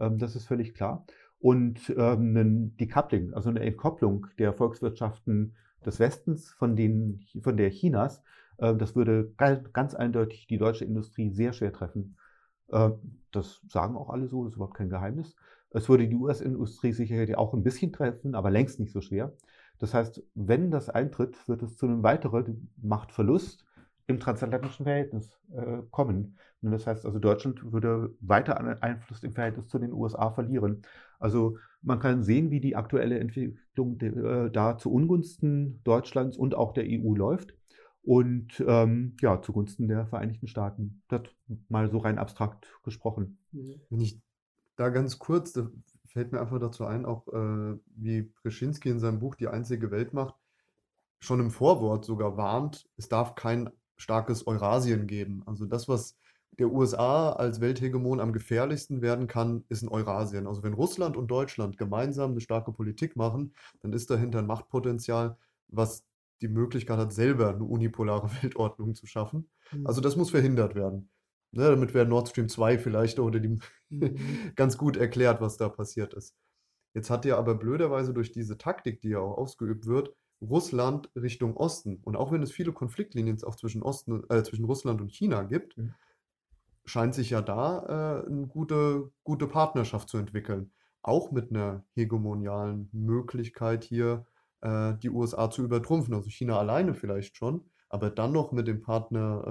Ähm, das ist völlig klar. Und ähm, ein Decoupling, also eine Entkopplung der Volkswirtschaften des Westens von, den, von der Chinas, äh, das würde ganz eindeutig die deutsche Industrie sehr schwer treffen. Äh, das sagen auch alle so, das ist überhaupt kein Geheimnis. Es würde die US-Industrie sicherlich auch ein bisschen treffen, aber längst nicht so schwer. Das heißt, wenn das eintritt, wird es zu einem weiteren Machtverlust im transatlantischen Verhältnis äh, kommen. Und das heißt also, Deutschland würde weiter an Einfluss im Verhältnis zu den USA verlieren. Also man kann sehen, wie die aktuelle Entwicklung äh, da zu Ungunsten Deutschlands und auch der EU läuft. Und ähm, ja, zugunsten der Vereinigten Staaten. Das mal so rein abstrakt gesprochen. Wenn ich da ganz kurz, da fällt mir einfach dazu ein, auch äh, wie Brzezinski in seinem Buch Die einzige Weltmacht schon im Vorwort sogar warnt, es darf kein starkes Eurasien geben. Also das, was der USA als Welthegemon am gefährlichsten werden kann, ist ein Eurasien. Also wenn Russland und Deutschland gemeinsam eine starke Politik machen, dann ist dahinter ein Machtpotenzial, was die Möglichkeit hat, selber eine unipolare Weltordnung zu schaffen. Mhm. Also das muss verhindert werden. Ne, damit wäre Nord Stream 2 vielleicht oder die mhm. ganz gut erklärt, was da passiert ist. Jetzt hat ja aber blöderweise durch diese Taktik, die ja auch ausgeübt wird, Russland Richtung Osten. Und auch wenn es viele Konfliktlinien auch zwischen, Osten, äh, zwischen Russland und China gibt, mhm. scheint sich ja da äh, eine gute, gute Partnerschaft zu entwickeln. Auch mit einer hegemonialen Möglichkeit hier äh, die USA zu übertrumpfen. Also China alleine vielleicht schon, aber dann noch mit dem Partner äh,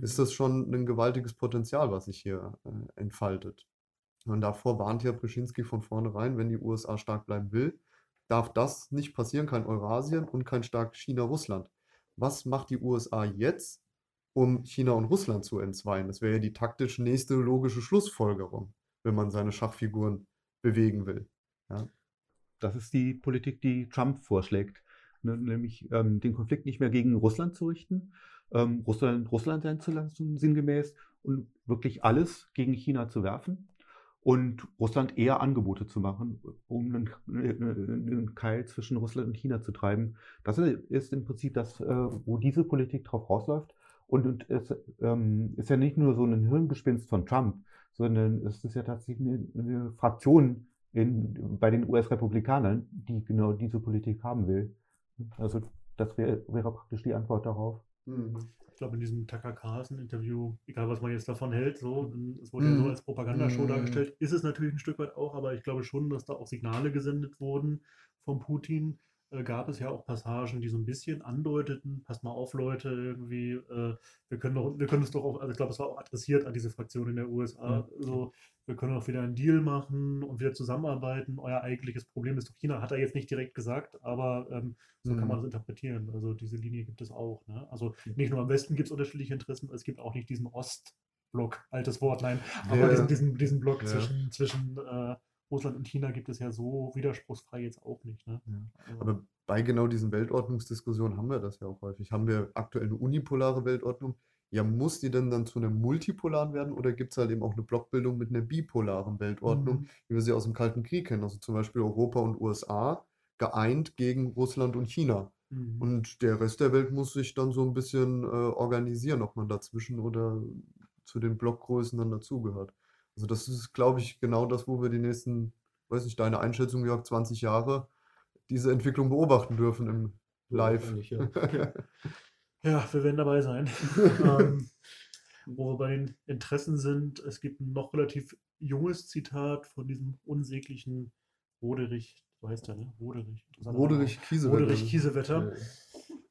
Ist mhm. das schon ein gewaltiges Potenzial, was sich hier äh, entfaltet. Und davor warnt ja Brzezinski von vornherein, wenn die USA stark bleiben will, darf das nicht passieren, kein Eurasien und kein stark China-Russland. Was macht die USA jetzt, um China und Russland zu entzweien? Das wäre ja die taktisch nächste logische Schlussfolgerung, wenn man seine Schachfiguren bewegen will. Ja. Das ist die Politik, die Trump vorschlägt, ne, nämlich ähm, den Konflikt nicht mehr gegen Russland zu richten, ähm, Russland, Russland sein zu lassen, sinngemäß, und wirklich alles gegen China zu werfen und Russland eher Angebote zu machen, um einen, einen Keil zwischen Russland und China zu treiben. Das ist im Prinzip das, äh, wo diese Politik drauf rausläuft. Und, es ähm, ist ja nicht nur so ein Hirngespinst von Trump, sondern es ist ja tatsächlich eine, eine Fraktion in, bei den US-Republikanern, die genau diese Politik haben will. Also das wäre wär praktisch die Antwort darauf. Mhm. Ich glaube, in diesem Tucker Carlson-Interview, egal was man jetzt davon hält, so, es wurde mhm. ja so als Propagandashow mhm. dargestellt, ist es natürlich ein Stück weit auch, aber ich glaube schon, dass da auch Signale gesendet wurden von Putin, äh, gab es ja auch Passagen, die so ein bisschen andeuteten, passt mal auf, Leute, irgendwie, äh, wir können doch, wir können es doch auch, also ich glaube, es war auch adressiert an diese Fraktion in der USA, mhm. so, wir können auch wieder einen Deal machen und wieder zusammenarbeiten. Euer eigentliches Problem ist doch China, hat er jetzt nicht direkt gesagt, aber ähm, so mhm. kann man das interpretieren. Also diese Linie gibt es auch. Ne? Also nicht nur am Westen gibt es unterschiedliche Interessen, es gibt auch nicht diesen Ostblock, altes Wort, nein, aber ja. diesen, diesen, diesen Block ja. zwischen, zwischen äh, Russland und China gibt es ja so widerspruchsfrei jetzt auch nicht. Ne? Ja. Also Aber bei genau diesen Weltordnungsdiskussionen haben wir das ja auch häufig. Haben wir aktuell eine unipolare Weltordnung? Ja, muss die denn dann zu einer multipolaren werden oder gibt es halt eben auch eine Blockbildung mit einer bipolaren Weltordnung, mhm. wie wir sie aus dem Kalten Krieg kennen? Also zum Beispiel Europa und USA geeint gegen Russland und China. Mhm. Und der Rest der Welt muss sich dann so ein bisschen äh, organisieren, ob man dazwischen oder zu den Blockgrößen dann dazugehört. Also das ist, glaube ich, genau das, wo wir die nächsten, weiß nicht, deine Einschätzung, Jörg, 20 Jahre diese Entwicklung beobachten dürfen im Live. Ja, ja. wir werden dabei sein. ähm, wo wir bei den Interessen sind, es gibt ein noch relativ junges Zitat von diesem unsäglichen Roderich, so heißt er, ne? Roderich. Roderich Kiesewetter. Roderich Kiesewetter.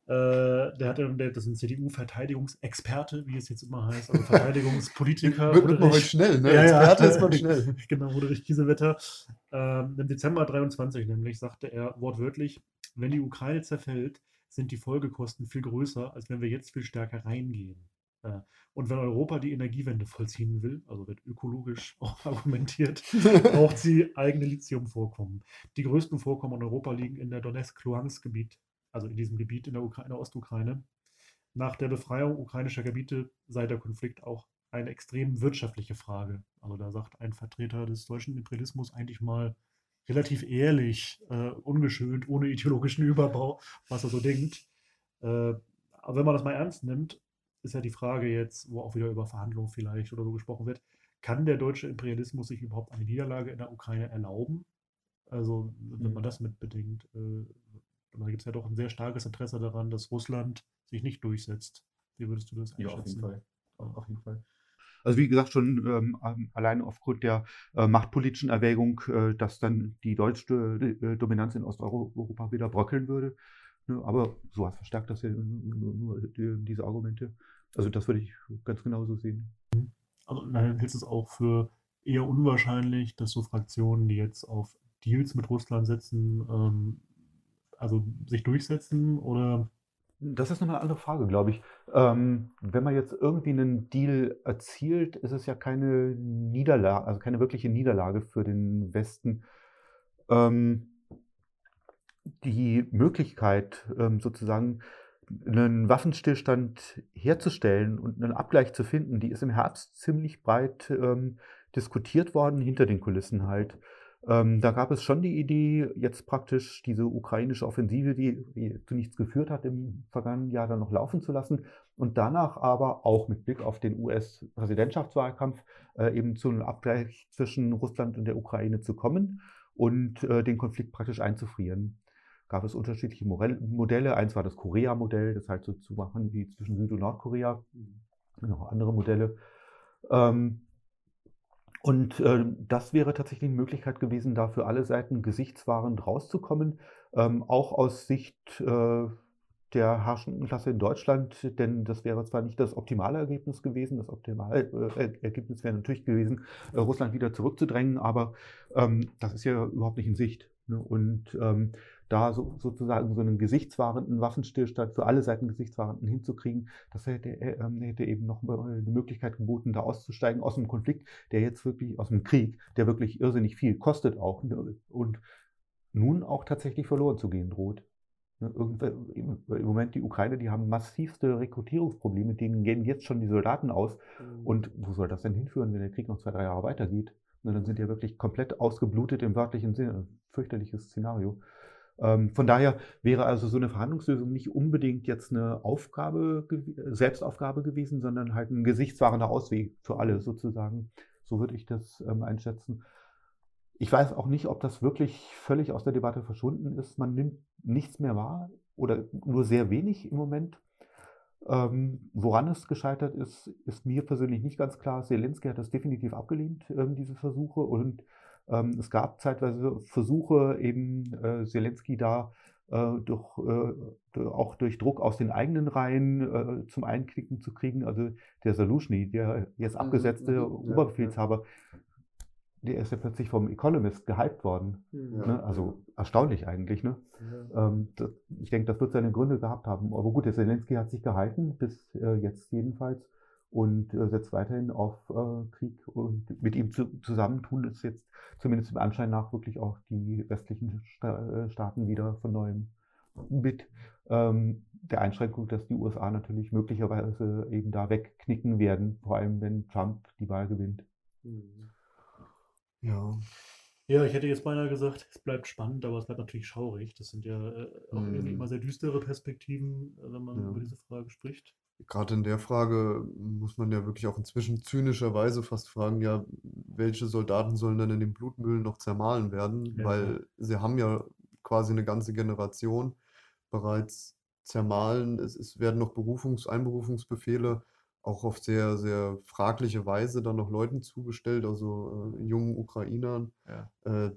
Äh, der hat, der, das ist ein CDU-Verteidigungsexperte, wie es jetzt immer heißt, also Verteidigungspolitiker. wird, wird man heute schnell, ne? Ja, Experte ja. ist man schnell. genau, Roderich Kiesewetter. Ähm, Im Dezember 23 nämlich sagte er wortwörtlich, wenn die Ukraine zerfällt, sind die Folgekosten viel größer, als wenn wir jetzt viel stärker reingehen. Äh, und wenn Europa die Energiewende vollziehen will, also wird ökologisch auch argumentiert, braucht sie eigene Lithiumvorkommen. Die größten Vorkommen in Europa liegen in der Donetsk-Luhansk-Gebiet, also in diesem Gebiet in der, Ukra in der Ostukraine. Nach der Befreiung ukrainischer Gebiete sei der Konflikt auch eine extrem wirtschaftliche Frage. Also da sagt ein Vertreter des deutschen Imperialismus eigentlich mal relativ ehrlich, äh, ungeschönt, ohne ideologischen Überbau, was er so denkt. Äh, aber wenn man das mal ernst nimmt, ist ja die Frage jetzt, wo auch wieder über Verhandlungen vielleicht oder so gesprochen wird, kann der deutsche Imperialismus sich überhaupt eine Niederlage in der Ukraine erlauben? Also, wenn man mhm. das mitbedenkt, äh, da gibt es ja doch ein sehr starkes Interesse daran, dass Russland sich nicht durchsetzt. Wie würdest du das einschätzen? Ja, auf jeden Fall. Auf jeden Fall. Also wie gesagt, schon ähm, allein aufgrund der äh, machtpolitischen Erwägung, äh, dass dann die deutsche äh, Dominanz in Osteuropa wieder bröckeln würde. Ne? Aber sowas verstärkt das ja nur, nur die, diese Argumente. Also das würde ich ganz genauso sehen. Also dann hältst du es auch für eher unwahrscheinlich, dass so Fraktionen, die jetzt auf Deals mit Russland setzen, ähm, also sich durchsetzen oder das ist nochmal eine andere Frage, glaube ich. Ähm, wenn man jetzt irgendwie einen Deal erzielt, ist es ja keine Niederlage, also keine wirkliche Niederlage für den Westen. Ähm, die Möglichkeit, ähm, sozusagen einen Waffenstillstand herzustellen und einen Abgleich zu finden, die ist im Herbst ziemlich breit ähm, diskutiert worden, hinter den Kulissen halt. Ähm, da gab es schon die Idee, jetzt praktisch diese ukrainische Offensive, die, zu nichts geführt hat, im vergangenen Jahr dann noch laufen zu lassen und danach aber auch mit Blick auf den US-Präsidentschaftswahlkampf äh, eben zu einem Abgleich zwischen Russland und der Ukraine zu kommen und äh, den Konflikt praktisch einzufrieren. Gab es unterschiedliche Modelle. Eins war das Korea-Modell, das halt so zu machen wie zwischen Süd- und Nordkorea. Noch andere Modelle. Ähm, und äh, das wäre tatsächlich eine Möglichkeit gewesen, da für alle Seiten gesichtswahrend rauszukommen, ähm, auch aus Sicht äh, der herrschenden Klasse in Deutschland, denn das wäre zwar nicht das optimale Ergebnis gewesen, das optimale äh, Ergebnis wäre natürlich gewesen, äh, Russland wieder zurückzudrängen, aber ähm, das ist ja überhaupt nicht in Sicht. Ne? Und ähm, da so, sozusagen so einen gesichtswahrenden Waffenstillstand für alle Seiten gesichtswahrenden hinzukriegen, das hätte, äh, hätte eben noch eine Möglichkeit geboten, da auszusteigen aus einem Konflikt, der jetzt wirklich, aus einem Krieg, der wirklich irrsinnig viel kostet auch ne, und nun auch tatsächlich verloren zu gehen droht. Ne, Im Moment die Ukraine, die haben massivste Rekrutierungsprobleme, denen gehen jetzt schon die Soldaten aus. Mhm. Und wo soll das denn hinführen, wenn der Krieg noch zwei, drei Jahre weitergeht? Ne, dann sind die ja wirklich komplett ausgeblutet im wörtlichen Sinne. Fürchterliches Szenario. Ähm, von daher wäre also so eine Verhandlungslösung nicht unbedingt jetzt eine Aufgabe, Selbstaufgabe gewesen, sondern halt ein gesichtswahrender Ausweg für alle sozusagen. So würde ich das ähm, einschätzen. Ich weiß auch nicht, ob das wirklich völlig aus der Debatte verschwunden ist. Man nimmt nichts mehr wahr oder nur sehr wenig im Moment. Ähm, woran es gescheitert ist, ist mir persönlich nicht ganz klar. Zelensky hat das definitiv abgelehnt, diese Versuche. Und ähm, es gab zeitweise Versuche, eben äh, Zelensky da äh, durch, äh, auch durch Druck aus den eigenen Reihen äh, zum Einknicken zu kriegen. Also der Salushny, der jetzt mhm, abgesetzte mhm, Oberbefehlshaber, der ist ja plötzlich vom Economist gehypt worden. Mhm. Ne? Also erstaunlich eigentlich. Ne? Ja. Ähm, das, ich denke, das wird seine Gründe gehabt haben. Aber gut, der Zelensky hat sich gehalten, bis äh, jetzt jedenfalls und äh, setzt weiterhin auf äh, Krieg und mit ihm zu, zusammen tun es jetzt zumindest im Anschein nach wirklich auch die westlichen Sta äh, Staaten wieder von neuem mit ähm, der Einschränkung, dass die USA natürlich möglicherweise eben da wegknicken werden, vor allem wenn Trump die Wahl gewinnt. Mhm. Ja. Ja, ich hätte jetzt beinahe gesagt, es bleibt spannend, aber es bleibt natürlich schaurig. Das sind ja äh, auch mm. irgendwie immer sehr düstere Perspektiven, wenn man ja. über diese Frage spricht gerade in der Frage muss man ja wirklich auch inzwischen zynischerweise fast fragen, ja, welche Soldaten sollen denn in den Blutmühlen noch zermahlen werden? Ja. Weil sie haben ja quasi eine ganze Generation bereits zermahlen. Es, es werden noch Berufungs-, Einberufungsbefehle auch auf sehr, sehr fragliche Weise dann noch Leuten zugestellt, also äh, jungen Ukrainern, ja. äh,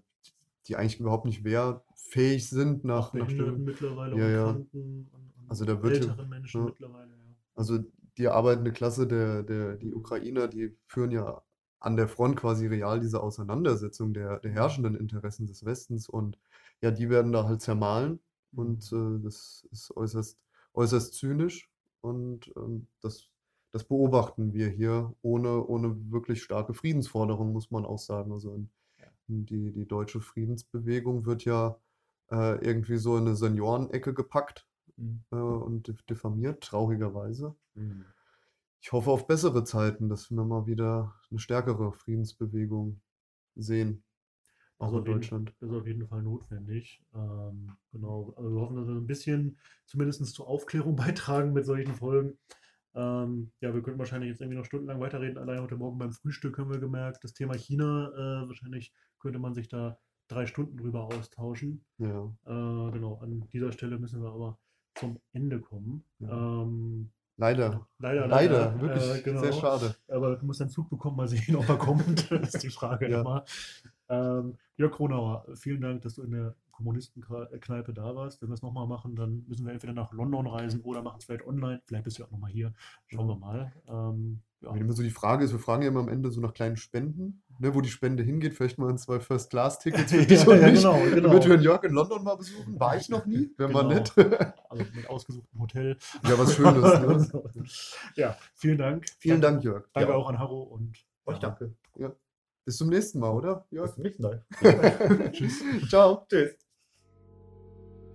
die eigentlich überhaupt nicht wehrfähig sind nach, nach dem, mittlerweile ja, ja. Und, und also da wird älteren Menschen ja, mittlerweile. Also die arbeitende Klasse der, der die Ukrainer, die führen ja an der Front quasi real diese Auseinandersetzung der, der herrschenden Interessen des Westens und ja, die werden da halt zermahlen und äh, das ist äußerst, äußerst zynisch und ähm, das, das beobachten wir hier ohne, ohne wirklich starke Friedensforderungen, muss man auch sagen. Also in, in die, die deutsche Friedensbewegung wird ja äh, irgendwie so in eine Seniorenecke gepackt Mhm. äh, und dif- diffamiert, traurigerweise. Mhm. Ich hoffe auf bessere Zeiten, dass wir mal wieder eine stärkere Friedensbewegung sehen. Auch Also in jeden- Deutschland. Das ist auf jeden Fall notwendig. Ähm, genau. Also wir hoffen, dass wir ein bisschen zumindest zur Aufklärung beitragen mit solchen Folgen. Ähm, ja, wir könnten wahrscheinlich jetzt irgendwie noch stundenlang weiterreden. Allein heute Morgen beim Frühstück haben wir gemerkt, das Thema China, äh, wahrscheinlich könnte man sich da drei Stunden drüber austauschen. Ja. Äh, genau, an dieser Stelle müssen wir aber zum Ende kommen. Ja. Ähm, Leider. leider, Leider, wirklich äh, genau. sehr schade. Aber du musst einen Zug bekommen, mal sehen, ob er kommt. Das ist die Frage Ja. immer. Ähm, Jörg Kronauer, vielen Dank, dass du in der Kommunistenkneipe da warst. Wenn wir es nochmal machen, dann müssen wir entweder nach London reisen oder machen es vielleicht online. Vielleicht bist du ja auch nochmal hier. Schauen wir mal. Ähm, ja. Wenn immer so die Frage ist, wir fragen ja immer am Ende so nach kleinen Spenden, ne, wo die Spende hingeht. Vielleicht mal ein zwei First-Class-Tickets für dich Ja, und ja, mich. genau, genau. Damit wir in Jörg in London mal besuchen. War ich noch nie, wäre mal Genau. nett. Also mit ausgesuchtem Hotel. ja, was Schönes. Ne? ja, vielen Dank. Vielen Dank, Jörg. Danke Ja. auch an Harro und Euch danke. Ja. Bis zum nächsten Mal, oder? Bis Jörg? zum nächsten Mal. Tschüss. Ciao. Tschüss.